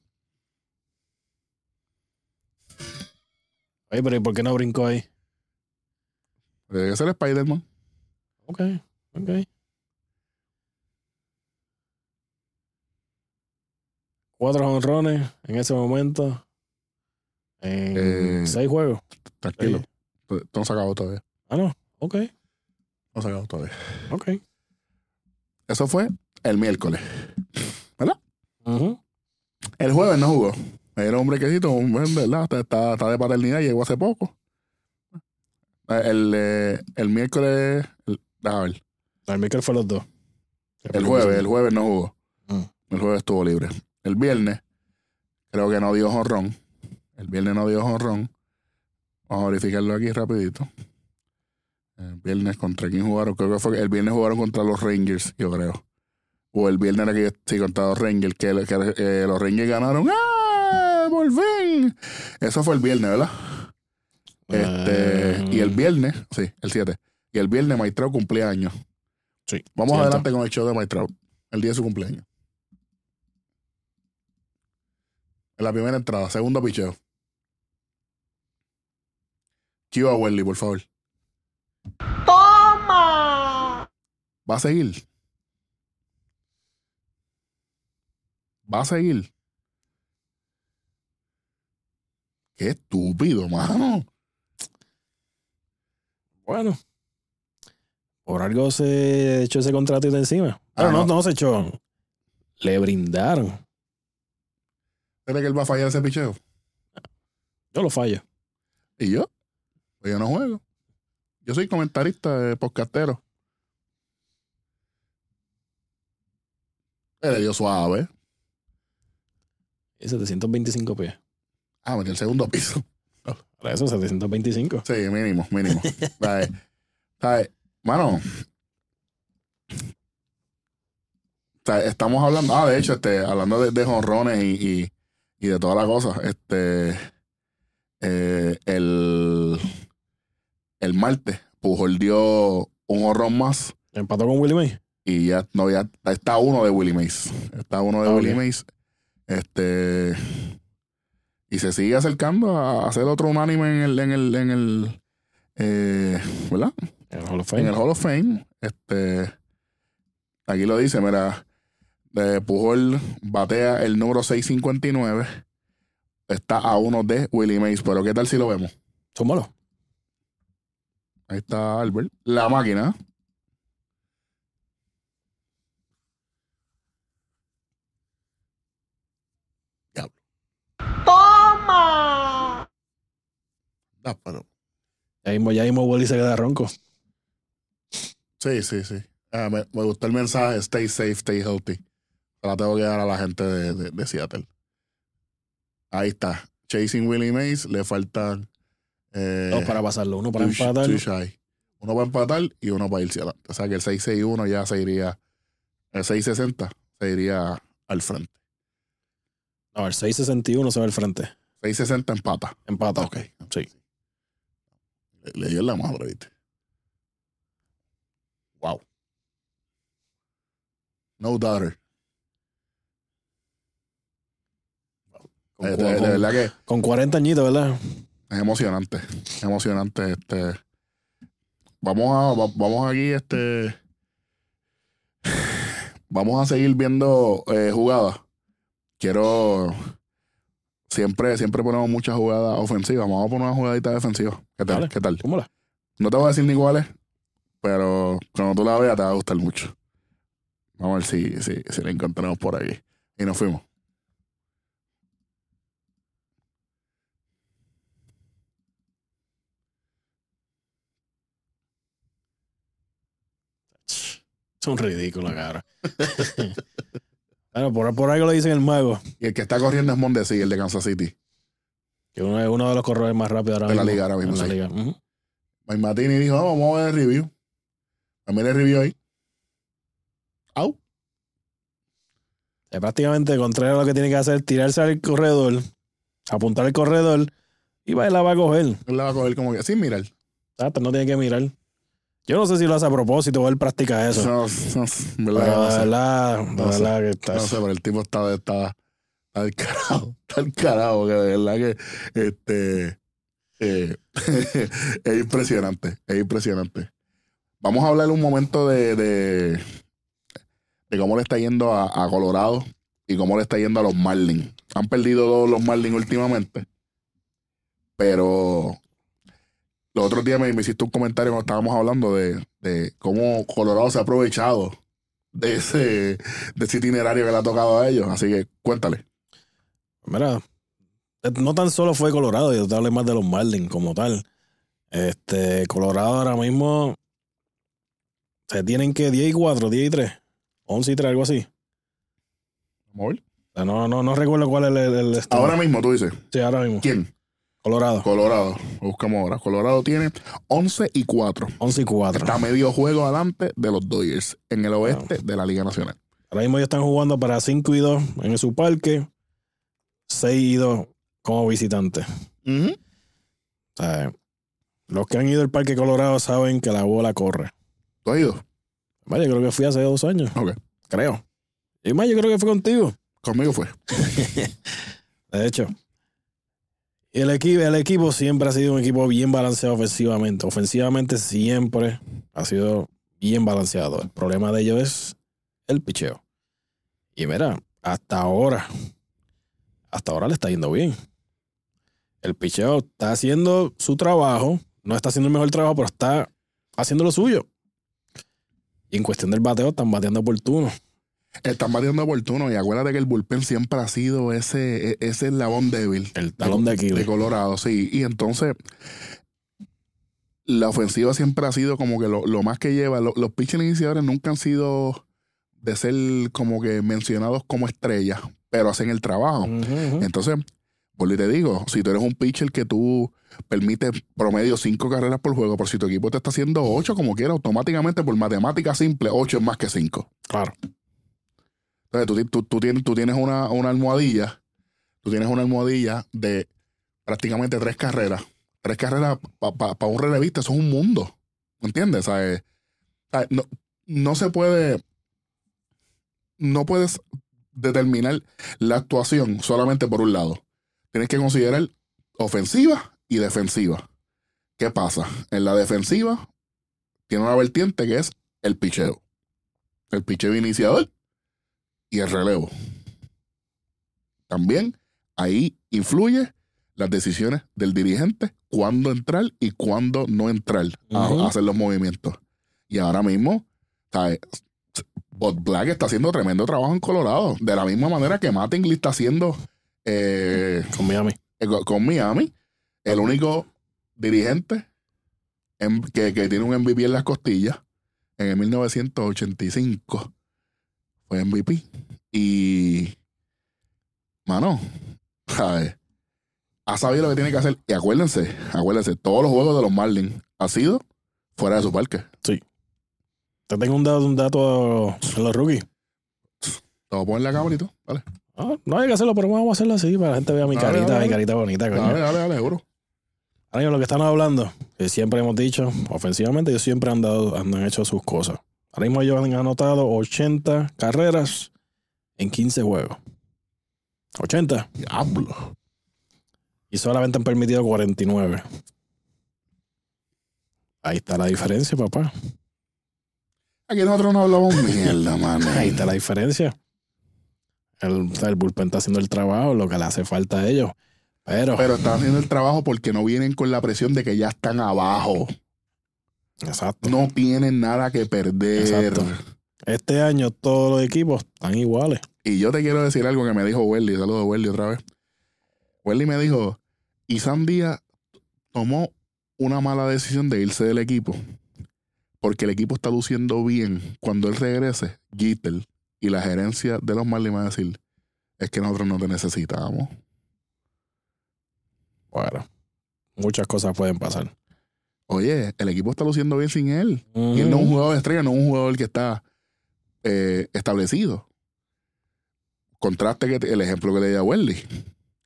Oye, pero ¿y por qué no brincó ahí? Debe ser Spider-Man. Ok, ok. Cuatro honrones en ese momento. En Eh, seis juegos. Tranquilo. No se acabó todavía. Ah, no. Ok, No se acabó todavía. ok. Eso fue el miércoles. Ujú. El jueves no jugó. Era un brequecito, un ¿verdad? Está, está- está de paternidad, llegó hace poco. El, eh, el miércoles, el, ver. El miércoles fue los dos. el jueves, el jueves no jugó. Mm. El jueves estuvo libre. El viernes, creo que no dio jonrón. El viernes no dio jonrón. Vamos a verificarlo aquí rapidito. El viernes contra quién jugaron, creo que fue el viernes jugaron contra los Rangers, yo creo. O el viernes era que yo sí contra los Rangers, que, que, eh, los Rangers ganaron. ¡Ah! ¡Por fin! Eso fue el viernes, ¿verdad? Este, y el viernes, sí, el 7. Y el viernes Maitrao cumplía años. Sí. Vamos cierto. adelante con el show de Maitrao. El día de su cumpleaños. En la primera entrada, segundo picheo. Chivo a Welly, por favor. ¡Toma! Va a seguir. Va a seguir. Qué estúpido, mano. Bueno. Por algo se echó ese contrato de encima. Pero Ah, no, no. no se echó. Le brindaron. ¿Crees que él va a fallar ese picheo? Yo lo fallo. ¿Y yo? Pues yo no juego. Yo soy comentarista de podcastero. Le dio suave. Y 725 pies. Ah, metió el segundo piso. Para eso, 725. Sí, mínimo, mínimo. ¿Sabes? ¿Sabes? Mano. Estamos hablando, ah, de hecho, este, hablando de, de jonrones y, y, y de todas las cosas. Este, eh, el, el martes, Pujol dio un jonrón más Empató con Willie May. y ya, no, ya está uno de Willie Mays. Está uno de Ah, Willie. Mays. Este, y se sigue acercando a hacer otro unánime en el, en el, en el, eh, ¿verdad? En el Hall of En Fame. el Hall of Fame, este, aquí lo dice, mira, de Pujol batea el número 659, está a uno de Willie Mays, pero ¿qué tal si lo vemos? Súmalo. Ahí está Albert, la máquina. ¡Toma! Ah, pero- Ya mismo, ya mismo Willie se queda ronco. sí, sí, sí. Ah, me, me gustó el mensaje, stay safe, stay healthy. Se la tengo que dar a la gente de, de- de Seattle. Ahí está. Chasing Willie Mays, le faltan... Eh, Dos para pasarlo. Uno para Two empatar. two shy. Uno para empatar y uno para irse adelante. O sea que el 661 ya se iría. El 660 se iría al frente. No, el 661 se va al frente. 660 empata. Empata. Ok. Sí. Le, le dio la madre, ¿viste? Wow. No daughter. Con, Eh, cu- de, de con- verdad que con 40 añitos, ¿verdad? Es emocionante. Es emocionante. Este. Vamos a. va- Vamos aquí, este. Vamos a seguir viendo eh, jugadas. Quiero. Siempre, siempre ponemos muchas jugadas ofensivas. Vamos a poner una jugadita defensiva. ¿Qué tal? ¿Qué tal? ¿Cómo la? No te voy a decir ni cuáles, pero cuando tú la veas te va a gustar mucho. Vamos a ver si, si, si la encontramos por aquí. Y nos fuimos. Son ridículos, cara. bueno, por, por algo le dicen el mago. Y el que está corriendo es Mondesi, el de Kansas City. Que uno es uno de los corredores más rápidos ahora De la mismo. liga ahora mismo, En la sí. liga. Ujú. Mike Matini dijo, "Ah, vamos a ver el review. A mí el review ahí. Au. Eh, prácticamente Contreras lo que tiene que hacer es tirarse al corredor, apuntar al corredor y va la va a coger. Él la va a coger como que sin mirar. Exacto, no tiene que mirar. Yo no sé si lo hace a propósito o él practica eso. No, no, verdad, no sé. verdad, No sé. que está. No sé, pero el tipo está, está, está al carajo, *laughs* está al carajo, que de verdad que este, eh, *laughs* es impresionante, es impresionante. Vamos a hablar un momento de, de, de cómo le está yendo a, a Colorado y cómo le está yendo a los Marlins. Han perdido todos los Marlins últimamente, pero los otros días me, me hiciste un comentario cuando estábamos hablando de, de cómo Colorado se ha aprovechado de ese, de ese itinerario que le ha tocado a ellos. Así que cuéntale. Mira, eh, no tan solo fue Colorado, yo te hablé más de los Marlins como tal. Este, Colorado ahora mismo se tienen que 10 y 4, 10 y 3, 11 y 3, algo así. Vamos a ver. O sea, No, no, no recuerdo cuál es el, el, el estado. Ahora mismo tú dices, Sí, ahora mismo. ¿quién? Colorado, Colorado. Lo buscamos ahora. Colorado tiene 11 y 4. 11 y 4. Está medio juego adelante de los Dodgers en el oeste de la Liga Nacional. Ahora mismo ellos están jugando para 5 y 2 en su parque, 6 y 2 como visitantes. O sea, los que han ido al Parque Colorado saben que la bola corre. ¿Tú has ido? Vaya, creo que fui hace dos años. Ok. Creo. Y más, yo creo que fue contigo. Conmigo fue. *laughs* De hecho. El equipo, el equipo siempre ha sido un equipo bien balanceado ofensivamente. Ofensivamente siempre ha sido bien balanceado. El problema de ellos es el picheo. Y mira, hasta ahora, hasta ahora le está yendo bien. El picheo está haciendo su trabajo. No está haciendo el mejor trabajo, pero está haciendo lo suyo. Y en cuestión del bateo, están bateando oportuno. Están batiendo oportuno y acuérdate que el bullpen siempre ha sido ese, e- ese eslabón débil. El talón de de Aquiles. Colorado, sí. Y entonces, la ofensiva siempre ha sido como que lo, lo más que lleva. Lo- los pitchers iniciadores nunca han sido de ser como que mencionados como estrellas, pero hacen el trabajo. Entonces, por te digo, si tú eres un pitcher que tú permites promedio cinco carreras por juego, por si tu equipo te está haciendo ocho como quiera, automáticamente por matemática simple, ocho es más que cinco. Claro. Entonces, tú, tú- tú tienes, tú tienes una, una almohadilla, tú tienes una almohadilla de prácticamente tres carreras. Tres carreras para un relevista, eso es un mundo. ¿Me entiendes? Eh, no, no se puede. No puedes determinar la actuación solamente por un lado. Tienes que considerar ofensiva y defensiva. ¿Qué pasa? En la defensiva tiene una vertiente que es el picheo. El picheo iniciador y el relevo. También ahí influye las decisiones del dirigente, cuándo entrar y cuándo no entrar a- hacer los movimientos. Y ahora mismo, ¿sabes? Bob Black está haciendo tremendo trabajo en Colorado. De la misma manera que Mattingly está haciendo eh, Con Miami. eh, con- con Miami. El único dirigente en- que, que tiene un MVP en las costillas en el 1985 fue MVP. Y, mano, ¿sabes? ha sabido lo que tiene que hacer. Y acuérdense, acuérdense, todos los juegos de los Marlins ha sido fuera de su parque. Te tengo un dato, un dato en los rookies. Te voy a poner la cámara y todo. Dale, Ah, no hay que hacerlo, pero vamos a hacerlo así para que la gente vea mi Dale, carita, dale, mi carita bonita, coño. dale, dale, dale, seguro. Ahora lo que están hablando, que siempre hemos dicho, ofensivamente ellos siempre han dado, han hecho sus cosas. Ahora mismo ellos han anotado 80 carreras en 15 juegos. 80. Diablo. Y solamente han permitido 49. Ahí está la diferencia, papá. Aquí nosotros no hablamos mierda, mano. Ahí está la diferencia. El, el bullpen está haciendo el trabajo, lo que le hace falta a ellos. Pero, Pero están haciendo el trabajo porque no vienen con la presión de que ya están abajo. Exacto. No tienen nada que perder. Exacto. Este año todos los equipos están iguales. Y yo te quiero decir algo que me dijo Welly. Saludos, Welly, otra vez. Welly me dijo, Díaz tomó una mala decisión de irse del equipo. Porque el equipo está luciendo bien. Cuando él regrese, Jeter y la gerencia de los Marlins van a decir, es que nosotros no te necesitamos. Bueno, muchas cosas pueden pasar. Oye, el equipo está luciendo bien sin él. Y él no es un jugador de estrella, no es un jugador que está eh, establecido. Contraste que el ejemplo que le di a Welly.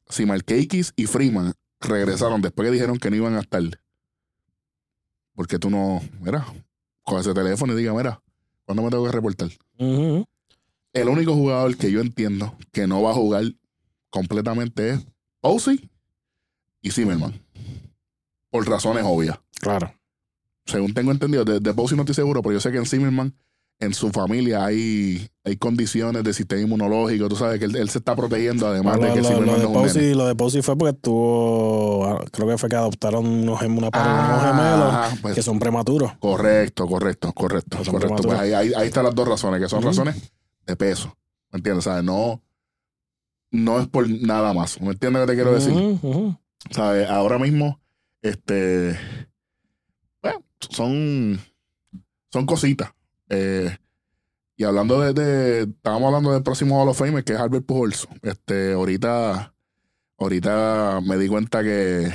Si Markakis y Freeman regresaron después que dijeron que no iban a estar. Porque tú no, mira, coge ese teléfono y diga, mira, ¿cuándo me tengo que reportar? El único jugador que yo entiendo que no va a jugar completamente es Posey y Zimmerman. Por razones obvias. Claro. Según tengo entendido, de, de Posey no estoy seguro, pero yo sé que en Zimmerman, en su familia, hay, hay condiciones de sistema inmunológico. Tú sabes que él, él se está protegiendo, además de que lo- Zimmerman lo de. Posey, lo de Posey fue porque tuvo, ah, creo que fue que adoptaron unos, una pareja, unos gemelos Ah, pues, que son prematuros. Correcto, correcto, correcto, Que son correcto. Pues ahí, ahí, ahí están las dos razones, que son razones de peso. ¿Me entiendes? ¿Sabes? No, no es por nada más. ¿Me entiendes lo que te quiero decir? ¿Sabes? Ahora mismo, este. Son. Son cositas. Eh, y hablando de, de- Estábamos hablando del próximo Hall of Fame, que es Albert Pujols. Este, ahorita. Ahorita me di cuenta que.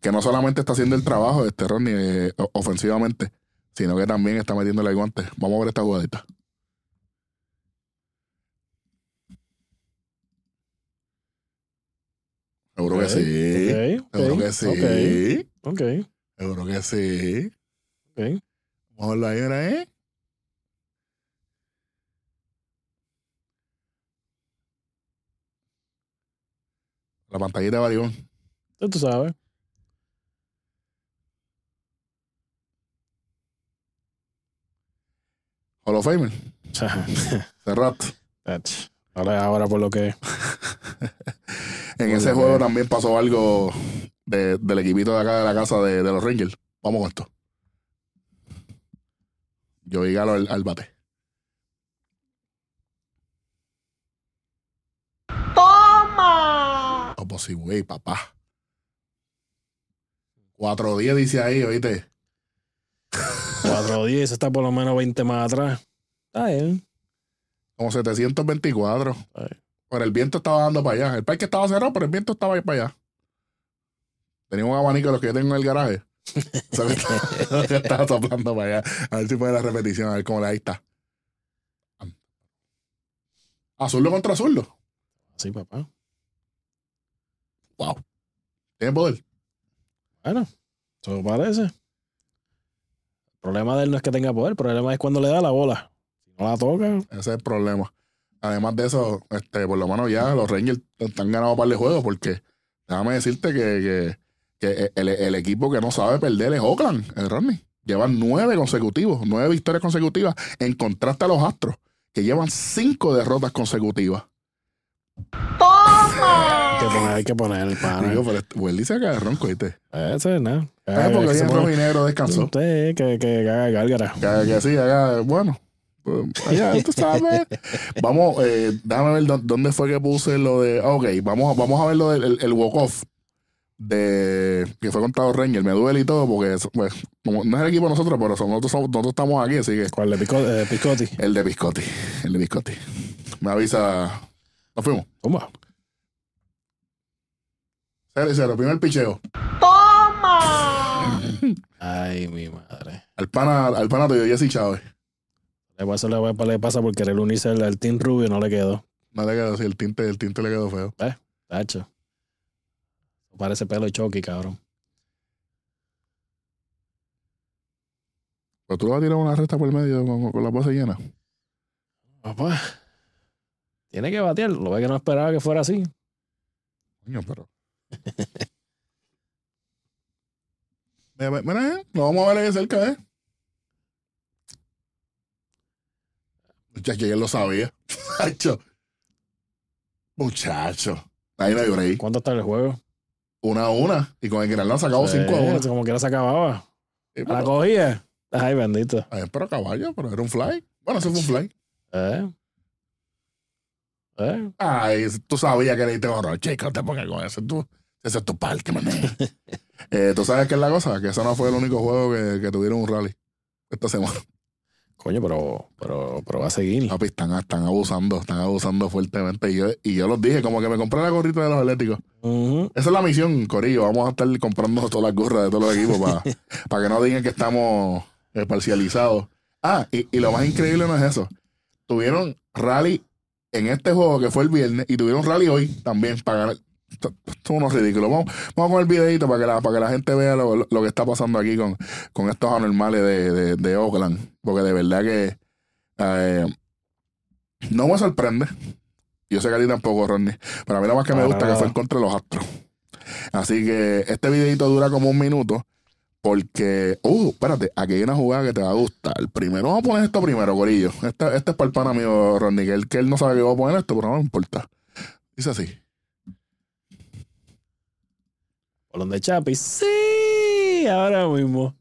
Que no solamente está haciendo el trabajo, este Ronnie, eh, ofensivamente, sino que también está metiéndole el guante. Vamos a ver esta jugadita. Seguro que sí. Seguro que sí. Ok, Seguro que sí. Ok. Vamos a verlo ahí, ¿eh? La pantallita de Barigón. Ya Tú sabes. Hall of Famer. *laughs* Cerrat. Ach, Ahora, ahora por lo que. *laughs* En ese juego también pasó algo de- del equipito de acá de la casa de, de los Rangers. Vamos con esto. Yo vi Galo al, al bate. Toma. Oh, pues sí, güey, papá. Cuatro días dice ahí, oíste. 4-10, está por lo menos 20 más atrás. Está bien. Como 724. Ay. Pero el viento estaba dando para allá. El parque estaba cerrado, pero el viento estaba ahí para allá. Tenía un abanico de los que yo tengo en el garaje. *laughs* Estaba soplando para allá. A ver si puede la repetición, a ver cómo le ahí está. Azuldo contra azuldo. Sí, papá. Wow. Tiene poder. Bueno, eso parece. El problema de él no es que tenga poder, el problema es cuando le da la bola. Si no la toca, Ese es el problema. Además de eso, este, por lo menos ya los Rangers están ganando un par de juegos porque déjame decirte que, que, que el, el equipo que no sabe perder es Oakland, el Rodney. Llevan nueve consecutivos, nueve victorias consecutivas en contraste a los Astros, que llevan cinco derrotas consecutivas. Toma. hay que poner, hay que poner el pana. Digo, pero este- se acaba de ronco, ¿viste? Ese es nada. Ah, porque hoy rojo y negro descansó. Sí, que, que, que haga gárgara. Que, que sí, haga, bueno. pues, allá, tú sabes. Vamos, eh, déjame ver dó- dónde fue que puse lo de. Ok, vamos, vamos a ver lo del el, el walk-off de que fue contra los Rangers. Me duele y todo porque eso, pues, como no es el equipo de nosotros, pero somos- nosotros, somos- nosotros estamos aquí, así que ¿Cuál de Pico- eh, Piscotti? el de Biscotti. El de Biscotti. Me avisa. Nos fuimos. ¿Cómo? Cero y cero. Primer picheo. Toma. *laughs* Ay, mi madre. Al pana, al pana tuyo, Jesse Chávez. Le pasa, le, le pasa por querer unirse al, al Team Rubio, no le quedó. No le quedó así, el tinte, el tinte le quedó feo. Tacho. Parece pelo de Chucky, cabrón. Pero tú le vas a tirar una resta por el medio con, con la pose llena. Papá. Tiene que batear. Lo ve que no esperaba que fuera así. Coño, pero. *laughs* mira, mira, eh, lo vamos a ver ahí cerca, ¿eh? Muchacho, ya lo sabía. *laughs* Muchacho. Muchacho. Ahí no hay break. ¿Cuánto está el juego? Una a una. Y con el Granada sacado 5 a 1. Eh, Como que se acababa. Sí, la cogía. Ay, bendito. Ay, pero caballo, pero era un fly. Bueno, ese fue un fly. Eh. Eh. Ay, tú sabías que necesitas horror. Chico, no te pongas con eso. Tú, ese es tu parque, mané. *laughs* eh, ¿Tú sabes qué es la cosa? Que eso no fue el único juego que, que tuvieron un rally esta semana. Coño, pero, pero, pero va a seguir. Papi, están, están abusando, están abusando fuertemente. Y yo, y yo los dije, como que me compré la gorrita de los Atléticos. Esa es la misión, Corillo. Vamos a estar comprando todas las gorras de todos los equipos para *laughs* que no digan que estamos eh, parcializados. Ah, y, y lo más increíble no es eso. Tuvieron rally en este juego que fue el viernes y tuvieron rally hoy también para ganar. Esto esto es unos ridículos. Vamos, vamos con el videito para que la, para que la gente vea lo, lo- que está pasando aquí con, con estos anormales de, de, de Oakland. Porque de verdad que eh, no me sorprende. Yo sé que a ti tampoco, Ronnie. Pero a mí lo más que me gusta que fue en contra de los Astros. Así que este videito dura como un minuto. Porque, uh, espérate, aquí hay una jugada que te va a gustar. Primero, vamos a poner esto primero, Corillo. Este, este es para el pana mío, Ronnie, que él, que él no sabe que voy a poner esto, pero no me importa. Dice así. Bolón de Chapi. Sí, ahora mismo.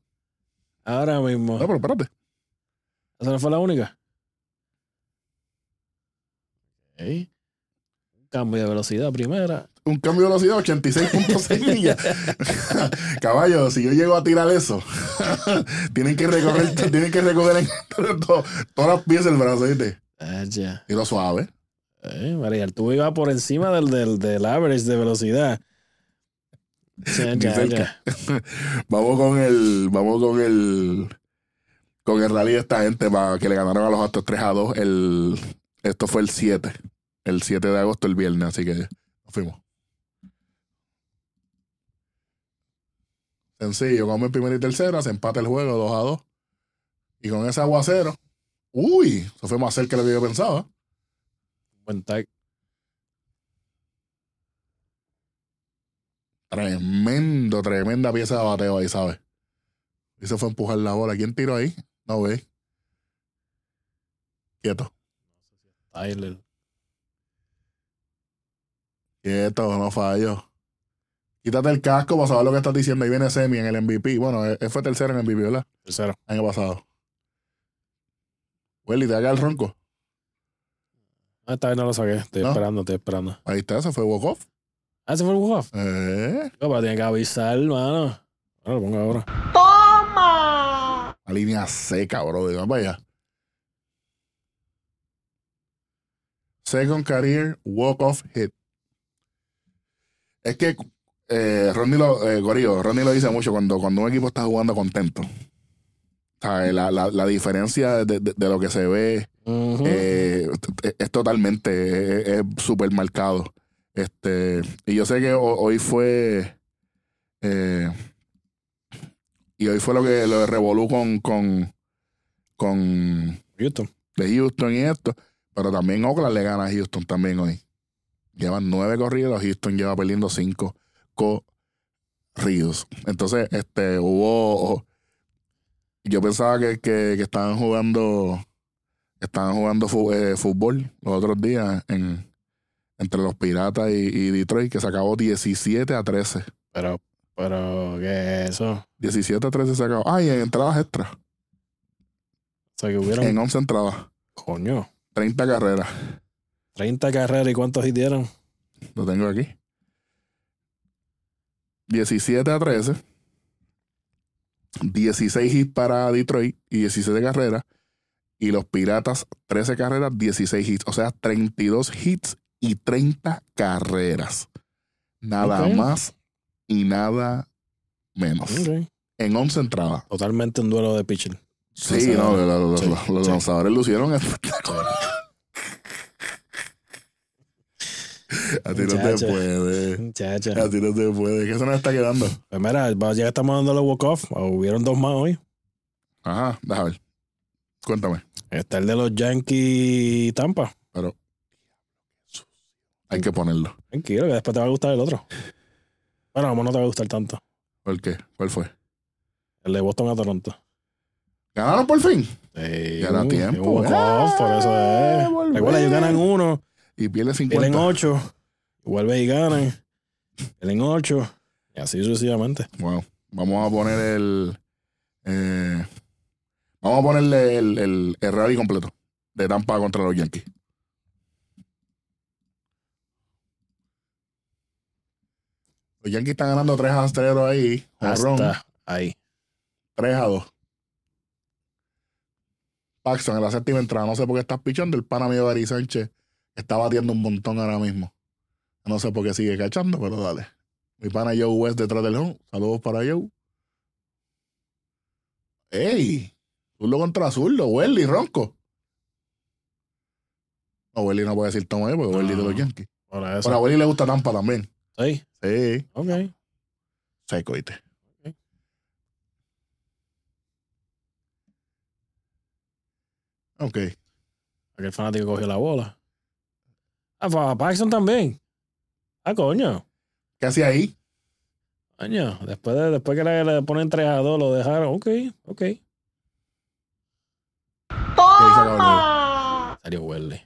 Ahora mismo. No, pero espérate. ¿Esa no fue la única? Un cambio de velocidad primera. Un cambio de velocidad 86.6 *laughs* millas. *laughs* Caballo, si yo llego a tirar eso, *laughs* tienen que recorrer, tienen que recoger en to- todas las piezas del brazo, ¿viste? Ah, ya. Y lo suave. Eh, María, el tubo iba por encima del, del, del average de velocidad. Ya, Ni ya, cerca. ya. *laughs* Vamos con el, vamos con el, con el rally de esta gente para que le ganaron a los Astros 3 a 2. El, esto fue el 7, el 7 de agosto, el viernes, así que nos fuimos. Sencillo, como el primero y tercera, se empata el juego 2 a 2. Y con ese aguacero, uy, eso fue más cerca de lo que yo pensaba. Buen tag. Tremendo, tremenda pieza de bateo ahí, ¿sabes? Y se fue a empujar la bola. ¿Quién tiró ahí? No ve. Quieto. Tyler. Quieto, no fallo. Quítate el casco para saber lo que estás diciendo. Ahí viene Semi en el MVP. Bueno, él fue tercero en el MVP, ¿verdad? Tercero. Año pasado. Welly, te haga el ronco. Ah, esta vez no lo saqué. Estoy ¿No? esperando, estoy esperando. Ahí está, ese fue walk-off. Ah, ese fue el walk-off. Eh, No, pero tiene que avisar, hermano. Ahora lo pongo ahora. Toma. la línea seca, bro. Vamos para allá. Second career walk-off hit. Es que eh, Ronnie lo, eh, Gorillo, Ronnie lo dice mucho cuando, cuando un equipo está jugando contento. ¿Sabes? La, la, la diferencia de, de- de lo que se ve eh, es totalmente, es- es súper marcado. Este, y yo sé que ho- hoy fue, eh, y hoy fue lo que lo de revolú con, con, con Houston. de Houston y esto, pero también Oakland le gana a Houston también hoy. Llevan nueve corridos, Houston lleva perdiendo cinco corridos. Entonces, este, hubo, yo pensaba que, que, que estaban jugando, estaban jugando eh, fútbol los otros días en, entre los Piratas y, y Detroit, que se acabó 17 a 13. Pero, pero, ¿qué es eso? 17 a 13 se acabó. Ah, y en entradas extras. O sea, que hubieron, En 11 entradas. coño, 30 carreras. 30 carreras y cuántos hits dieron. Lo tengo aquí. 17 a 13. 16 hits para Detroit y 17 carreras. Y los Piratas, 13 carreras, 16 hits. O sea, 32 hits y 30 carreras. Nada más y nada menos. En 11 entradas. Totalmente un duelo de pitcher. Sí, no, lo- lo- lo- Sí, los, los sí. lanzadores lucieron espectacular. A ti no te puede. Muchacha. A ti no te puede. ¿Qué se nos está quedando? Pues mira, ya que estamos dando los walk-off, hubieron dos más hoy. Ajá, déjame ver. Cuéntame. Está el de los Yankees Tampa. Pero hay que ponerlo. Tranquilo, que después te va a gustar el otro. Bueno, como no te va a gustar tanto. ¿Por qué? ¿Cuál fue? El de Boston a Toronto. ¿Ganaron por fin? Sí, Gana uh, tiempo, eh, por eso es. volver. Recuerda, ellos ganan uno, Y pierde tienen 50. ocho, vuelven y ganan, tienen ocho, y así sucesivamente. Wow. Vamos a poner el. eh, vamos a ponerle el, el, el rally completo de Tampa contra los Yankees. Los Yankees están ganando 3 a 0 ahí. Hasta ahí. 3 a 2. Paxton en la séptima entrada. No sé por qué estás pichando. El pana mío Gary Sánchez está batiendo un montón ahora mismo. No sé por qué sigue cachando, pero dale. Mi pana Joe West detrás del home. Saludos para Joe. ¡Ey! Zurdo contra zurdo. Welly, ronco. No, Welly no puede decir toma ahí porque Welly de los No. Yankees. Eso. Pero a Welly le gusta Tampa también. Sí. Sí, Ok. seco, ¿viste? Ok. Ok. Aquel fanático cogió la bola. Ah, pa- Paxson también. Ah, coño. ¿Qué hacía ahí? Coño. Después, de, después que le, le ponen 3 a 2, lo dejaron. Ok, ok. Toma. Salió Welly.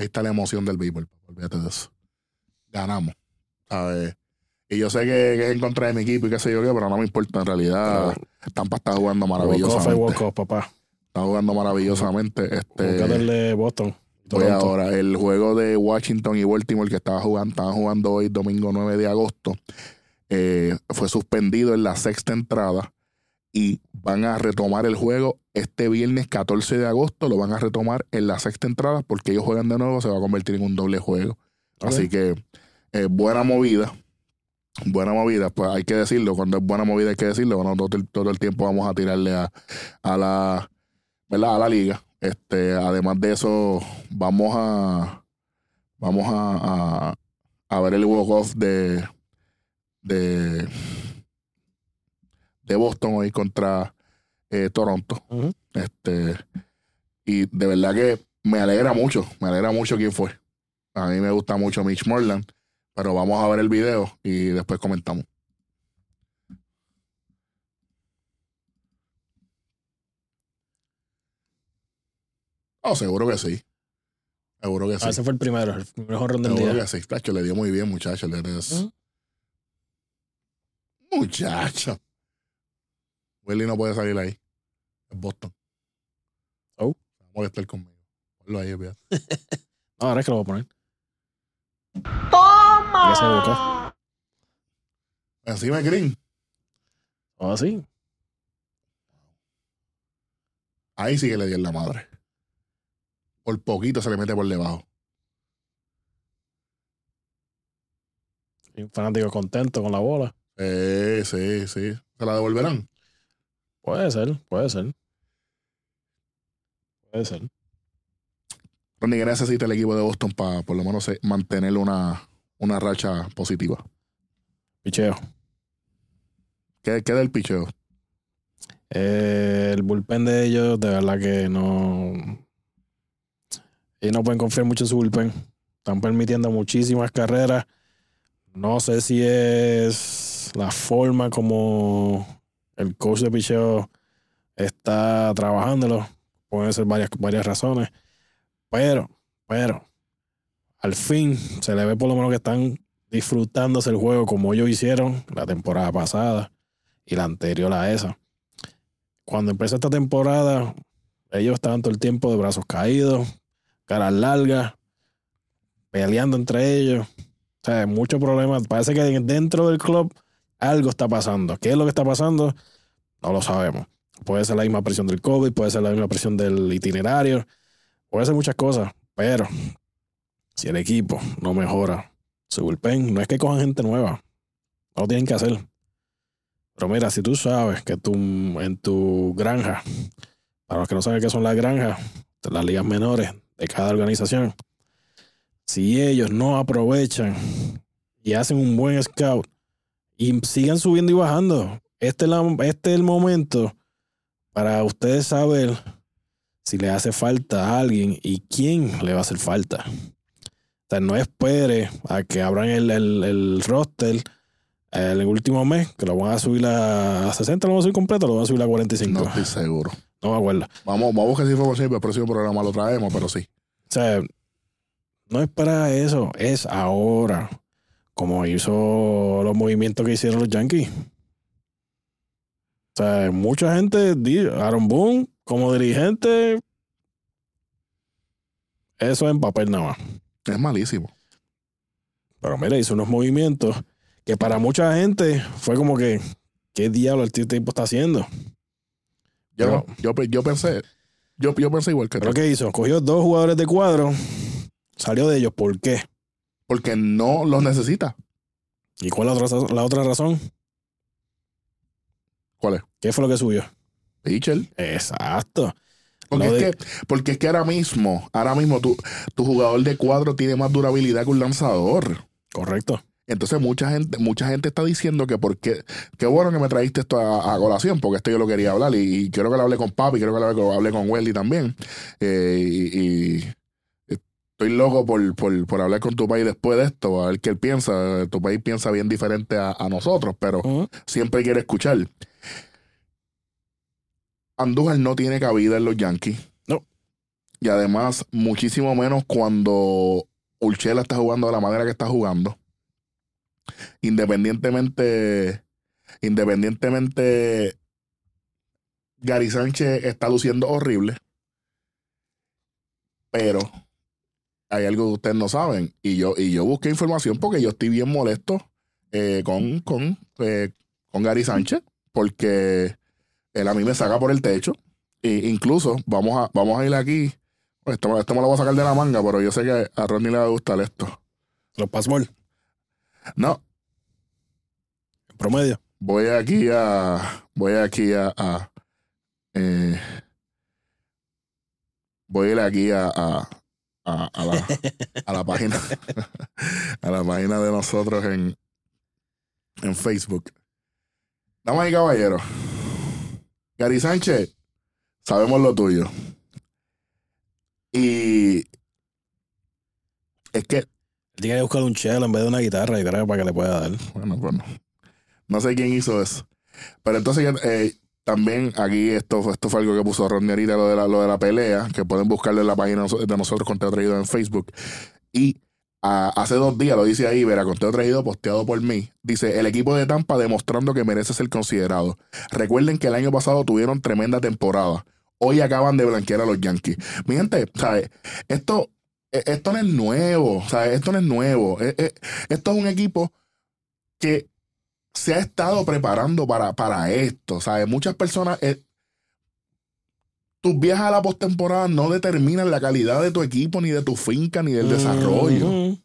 Ahí está la emoción del béisbol. Olvídate de eso. Ganamos. ¿sabes? Y yo sé que, que es en contra de mi equipo y qué sé yo qué, pero no me importa en realidad. Tampa está jugando Walk off maravillosamente. walk off, papá. Está jugando maravillosamente. Este, Boston. voy ahora. El juego de Washington y Baltimore que estaba jugando, estaban jugando hoy, domingo 9 de agosto, eh, fue suspendido en la sexta entrada y van a retomar el juego este viernes 14 de agosto. Lo van a retomar en la sexta entrada porque ellos juegan de nuevo, se va a convertir en un doble juego. Así que eh, buena movida. Buena movida, pues hay que decirlo. Cuando es buena movida hay que decirlo. Bueno, todo, el- todo el tiempo vamos a tirarle a, a la ¿verdad? a la liga. Este, además de eso, vamos a vamos a, a, a ver el walk-off de, de de Boston hoy contra eh, Toronto. Este, y de verdad que me alegra mucho, me alegra mucho quién fue. A mí me gusta mucho Mitch Morland, pero vamos a ver el video y después comentamos. Oh, seguro que sí. Seguro que sí. Ah, ese fue el primero, el primer jonrón del Seguro día. que sí. Tacho, le dio muy bien, muchacho. Le des-. Muchacho. Willy no puede salir ahí. Es Boston. Oh. Se va a molestar conmigo. Ponlo ahí. *laughs* No, ahora es que lo voy a poner. Ya se Toma. Encima de Green. Oh, sí. Ahí sí que le dio en la madre. Por poquito se le mete por debajo. Un fanático contento con la bola. Sí, sí, sí. ¿Se la devolverán? Puede ser, puede ser. Puede ser. Ronnie, ¿qué necesita el equipo de Boston para por lo menos eh, mantener una, una racha positiva? Picheo. ¿Qué, qué del picheo? Eh, el bullpen de ellos, de verdad que no. Ellos no pueden confiar mucho en su bullpen. Están permitiendo muchísimas carreras. No sé si es la forma como el coach de picheo está trabajándolo. Pueden ser varias, varias razones. Pero, pero, al fin se le ve por lo menos que están disfrutándose el juego como ellos hicieron la temporada pasada y la anterior a esa cuando empezó esta temporada, ellos estaban todo el tiempo de brazos caídos, caras largas, peleando entre ellos. O sea, muchos problemas. Parece que dentro del club algo está pasando. ¿Qué es lo que está pasando? No lo sabemos. Puede ser la misma presión del COVID, puede ser la misma presión del itinerario, puede ser muchas cosas, pero si el equipo no mejora su bullpen, no es que cojan gente nueva, no lo tienen que hacer. Pero mira, si tú sabes que tú en tu granja, para los que no saben qué son las granjas, las ligas menores de cada organización, si ellos no aprovechan y hacen un buen scout y sigan subiendo y bajando, este es, la- este es el momento para ustedes saber si le hace falta a alguien y quién le va a hacer falta. O sea, no espere a que abran el, el- el roster el último mes, que lo van a subir a, a 60, lo van a subir completo, lo van a subir a 45. No No, estoy seguro. me acuerdo. Vamos, vamos a buscar esa información para el próximo programa lo traemos, pero sí. O sea, no es para eso, es ahora. Como hizo los movimientos que hicieron los Yankees. O sea, mucha gente, Aaron Boone, como dirigente, eso en papel nada más. Es malísimo. Pero mira, hizo unos movimientos que para mucha gente fue como que, ¿qué diablo el tipo está haciendo? Yo, yo, yo pensé, yo, yo pensé igual que tú. ¿Pero qué hizo? Cogió dos jugadores de cuadro, salió de ellos. ¿Por qué? Porque no los necesita. ¿Y cuál es la otra, la otra razón? ¿Cuál es? ¿Qué fue lo que subió? Pitcher. Exacto. Porque es, de- que, porque es que ahora mismo, ahora mismo tu, tu jugador de cuadro tiene más durabilidad que un lanzador. Correcto. Entonces mucha gente, mucha gente está diciendo que porque, qué bueno que me trajiste esto a, a colación, porque esto yo lo quería hablar y, y quiero que lo hable con papi, quiero que lo hable, con- hable con Welly también. Eh, y, y estoy loco por, por, por hablar con tu país después de esto, a ver qué él piensa. Tu país piensa bien diferente a, a nosotros, pero siempre quiere escuchar. Andújar no tiene cabida en los Yankees. No. Y además, muchísimo menos cuando Urchela está jugando de la manera que está jugando. Independientemente, independientemente, Gary Sánchez está luciendo horrible. Pero hay algo que ustedes no saben. Y yo, y yo busqué información porque yo estoy bien molesto eh, con, con, eh, con Gary Sánchez. Porque él a mí me saca por el techo. E incluso vamos a, vamos a ir aquí. Esto, esto me lo voy a sacar de la manga, pero yo sé que a Ronnie le va a gustar esto. Los Passmore, No, en promedio. voy aquí a. Voy aquí a. a, eh, voy a ir aquí a, a, a, a la, a la página. *laughs* a la página de nosotros en, en Facebook. Damas y caballeros. Gary Sánchez, sabemos lo tuyo. Y es que Él tiene que buscar un cello en vez de una guitarra, yo creo, para que le pueda dar. Bueno, bueno. No sé quién hizo eso. Pero entonces eh, también aquí esto, esto fue algo que puso Rodney ahorita, lo de, la, lo de la pelea, que pueden buscarlo en la página de nosotros, conteo traído en Facebook. Y hace dos días, lo dice ahí, verá, conteo traído, posteado por mí. Dice, el equipo de Tampa demostrando que merece ser considerado. Recuerden que el año pasado tuvieron tremenda temporada. Hoy acaban de blanquear a los Yankees. Mi gente, ¿sabes? Esto, eh, esto no es nuevo, ¿sabes? Esto no es nuevo. Eh, eh, Esto es un equipo que se ha estado preparando para, para esto. ¿sabes? Muchas personas, eh, tus viajes a la postemporada no determinan la calidad de tu equipo, ni de tu finca, ni del desarrollo. Ujú.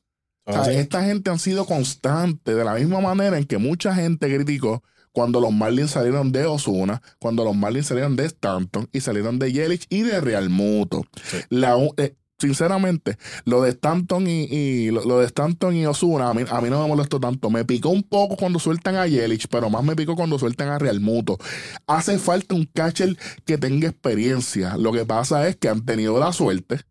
O sea, Así. esta gente han sido constantes, de la misma manera en que mucha gente criticó cuando los Marlins salieron de Osuna, cuando los Marlins salieron de Stanton y salieron de Yelich y de Real Muto. Sí. La eh, sinceramente, lo de Stanton y, y- lo, lo de Stanton y Osuna, a mí, a mí no me molestó tanto. Me picó un poco cuando sueltan a Yelich, pero más me picó cuando sueltan a Real Muto. Hace falta un catcher que tenga experiencia. Lo que pasa es que han tenido la suerte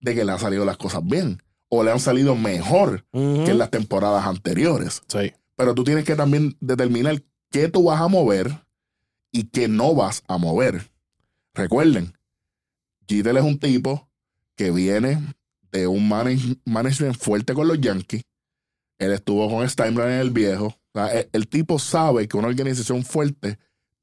de que le han salido las cosas bien o le han salido mejor que en las temporadas anteriores. Sí. Pero tú tienes que también determinar qué tú vas a mover y qué no vas a mover. Recuerden, Jeter es un tipo que viene de un manage- management fuerte con los Yankees. Él estuvo con Steinbrenner el viejo. O sea, el, el tipo sabe que una organización fuerte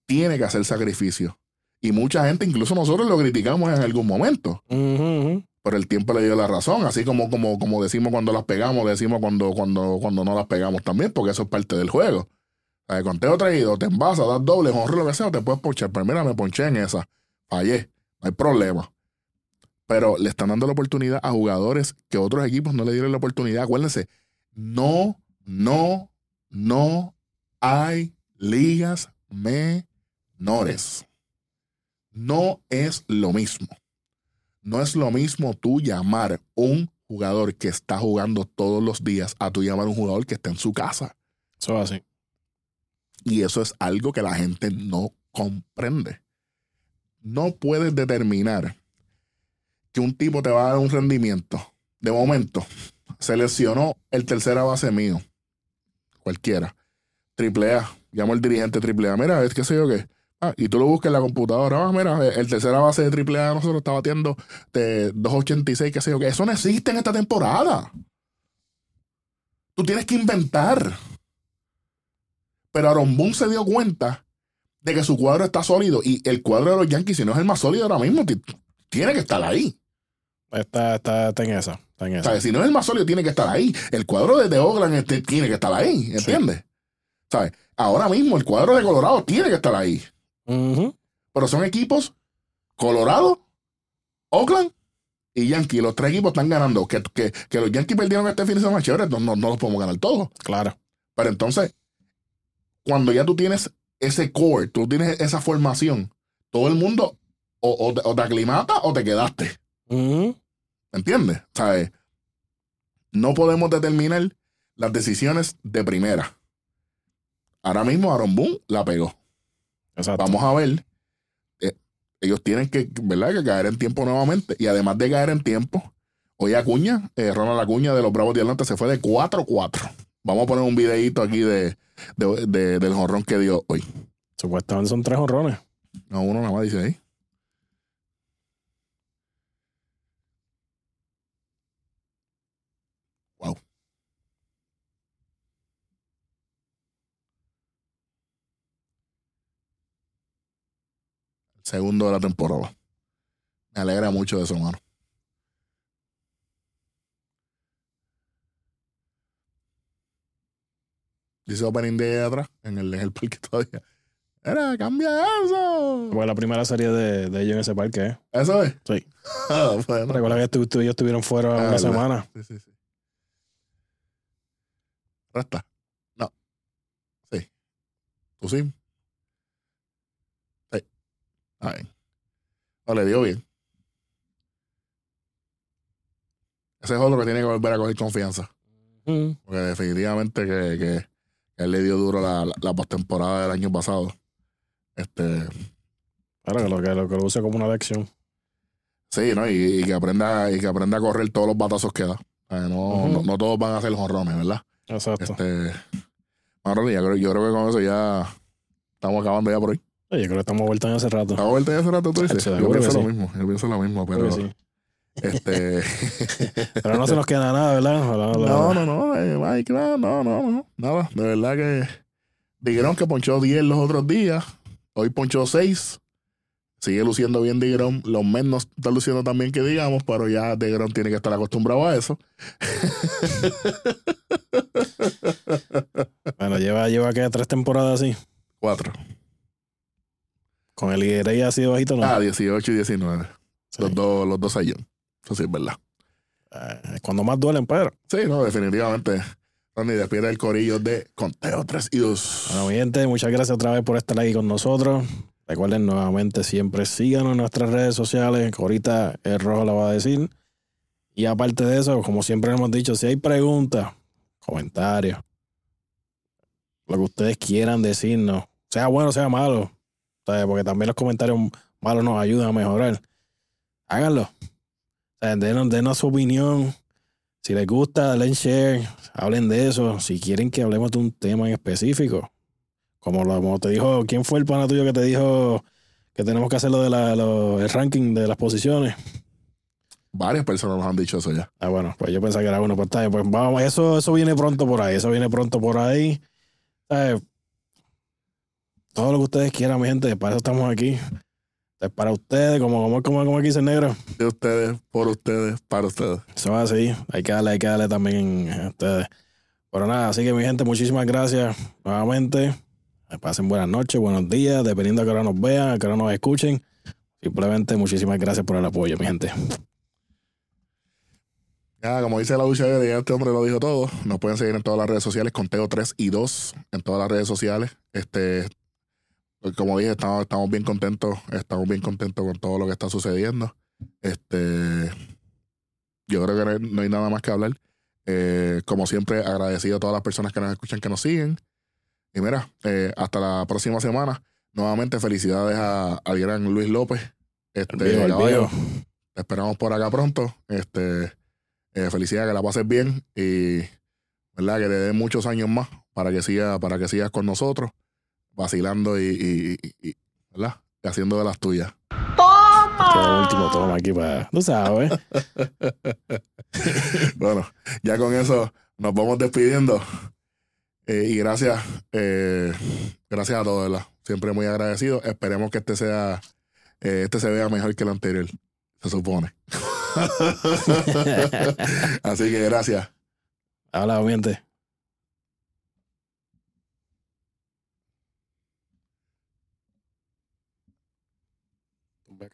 tiene que hacer sacrificios. Y mucha gente, incluso nosotros lo criticamos en algún momento ujú. pero el tiempo le dio la razón, así como, como, como decimos cuando las pegamos, decimos cuando, cuando, cuando no las pegamos también, porque eso es parte del juego. O sea, conteo traído, te envasas, das doble, honro lo que sea, te puedes ponchar. Pero mira, me ponché en esa, fallé, no hay problema. Pero le están dando la oportunidad a jugadores que otros equipos no le dieron la oportunidad. Acuérdense, no, no, no hay ligas menores. No es lo mismo. No es lo mismo tú llamar un jugador que está jugando todos los días a tú llamar un jugador que está en su casa. Eso es así. Y eso es algo que la gente no comprende. No puedes determinar que un tipo te va a dar un rendimiento. De momento, seleccionó el tercera base mío. Cualquiera. Triple A. Llamo al dirigente triple. Mira, es que sé yo qué. Ah, y tú lo buscas en la computadora. Ah, mira, el tercera base de triple A nosotros está batiendo de 2.86, qué sé yo qué. Eso no existe en esta temporada. Tú tienes que inventar. Pero Aaron Boone se dio cuenta de que su cuadro está sólido. Y el cuadro de los Yankees, si no es el más sólido ahora mismo, ti- tiene que estar ahí. Está, está, está en esa. Está en esa. ¿Sabes? Si no es el más sólido, tiene que estar ahí. El cuadro de, de Oakland este, tiene que estar ahí. ¿Entiendes? ¿Sabes? Ahora mismo el cuadro de Colorado tiene que estar ahí. Pero son equipos Colorado, Oakland y Yankees. Los tres equipos están ganando. Que, que, que los Yankees perdieron este fin de semana, chévere, no, no, no los podemos ganar todos. Claro. Pero entonces, cuando ya tú tienes ese core, tú tienes esa formación, todo el mundo o, o te, o te aclimatas o te quedaste. Ujú. ¿Entiendes? ¿Sabes? No podemos determinar las decisiones de primera. Ahora mismo Aaron Boone la pegó. Exacto. Vamos a ver. eh, ellos tienen que, ¿verdad? Que caer en tiempo nuevamente. Y además de caer en tiempo, hoy Acuña, eh, Ronald Acuña de los Bravos de Atlanta se fue de 4-4. Vamos a poner un videito aquí de, de- de- del jorrón que dio hoy. Supuestamente son tres honrones. No, uno nada más dice ahí. Wow. El segundo de la temporada. Me alegra mucho de eso, mano. Dice Opening Day atrás, en el, en el parque todavía. Era, cambia eso. Fue la primera serie de, de ellos en ese parque. ¿eh? ¿Eso es? Sí. *laughs* Ah, bueno. Recuerda que tú, tú yo estuvieron fuera Ah, una verdad. semana. Sí, sí, sí. Resta. No. Sí. ¿Tú? Sí. No, le dio bien. Ese es otro que tiene que volver a coger confianza. Ujú. Porque definitivamente que, que- que él le dio duro la, la, la postemporada del año pasado. Este, Claro, que lo que lo, que lo use como una lección. sí, ¿no? Y, y que aprenda, y que aprenda a correr todos los batazos que da. No, no, no todos van a ser jonrones, ¿verdad? Exacto. Este, bueno, yo creo, yo creo que con eso ya estamos acabando ya por hoy. Yo creo que estamos vueltos en hace rato. ¿Estamos vuelta ya hace rato, tú dices? Yo pienso lo sí. mismo, yo pienso lo mismo, pero sí. este *laughs* Pero no se nos queda nada, ¿verdad? Ojalá- ojalá- no, no, no, eh, Mike, no, no, no, nada, de verdad que Digrón que ponchó 10 los otros días, hoy ponchó 6. Sigue luciendo bien Digrón, los Mets no están luciendo tan bien que digamos, pero ya Digrón tiene que estar acostumbrado a eso. *laughs* Bueno, lleva, lleva que tres temporadas así. 4. Con el Igueray así de bajito, ¿no? Ah, 18 y 19. Sí. Los dos, los dos años. Eso sí es verdad. Eh, cuando más duelen, pero. Sí, no, definitivamente. Tony, despide el corillo de Conteo 3 y 2. Bueno, mi gente, muchas gracias otra vez por estar aquí con nosotros. Recuerden nuevamente, siempre síganos en nuestras redes sociales, que ahorita el rojo la va a decir. Y aparte de eso, como siempre hemos dicho, si hay preguntas, comentarios, lo que ustedes quieran decirnos, sea bueno, sea malo, ¿sabes? porque también los comentarios malos nos ayudan a mejorar. Háganlo. Denos, denos su opinión. Si les gusta, denle share, hablen de eso. Si quieren que hablemos de un tema en específico, como, lo, como te dijo, ¿quién fue el pana tuyo que te dijo que tenemos que hacer lo de la, lo- el ranking de las posiciones? Varias personas nos han dicho eso ya. Ah, bueno, pues yo pensaba que era uno, pues está bien, pues vamos, eso, eso viene pronto por ahí, eso viene pronto por ahí. ¿Sabes? Todo lo que ustedes quieran, mi gente, para eso estamos aquí. Es para ustedes, como, como, como, como aquí dice el negro. De ustedes, por ustedes, para ustedes. Eso es así, hay que darle, hay que darle también a ustedes. Pero nada, así que mi gente, muchísimas gracias nuevamente. Pasen buenas noches, buenos días, dependiendo a qué hora nos vean, a qué hora nos escuchen. Simplemente muchísimas gracias por el apoyo, mi gente. Ya, como dice la lucha de este hombre lo dijo todo. Nos pueden seguir en todas las redes sociales, Conteo 3 y 2, en todas las redes sociales. Este, como dije, estamos, estamos bien contentos, estamos bien contentos con todo lo que está sucediendo. Este, yo creo que no hay, no hay nada más que hablar. Eh, como siempre, agradecido a todas las personas que nos escuchan, que nos siguen. Y mira, eh, hasta la próxima semana. Nuevamente, felicidades a- al gran Luis López. Este, viejo, caballo. Te esperamos por acá pronto. Este, eh, felicidades, que la pases bien y verdad que te den muchos años más para que siga, para que sigas con nosotros, vacilando y, y- y- y, ¿verdad? Y haciendo de las tuyas. Toma. Último toma aquí para. Tú sabes. *laughs* Bueno, ya con eso nos vamos despidiendo. Eh, y gracias, eh, gracias a todos, ¿verdad? Siempre muy agradecido. Esperemos que este sea, eh, este se vea mejor que el anterior, se supone. *laughs* *laughs* Así que gracias. Habla, mi gente.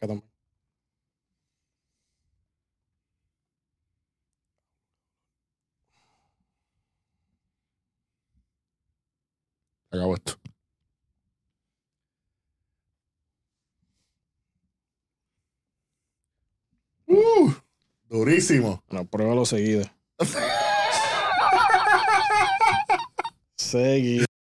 cada. Acabo esto. Uh, durísimo. Bueno, pruébalo seguido. *laughs* seguido.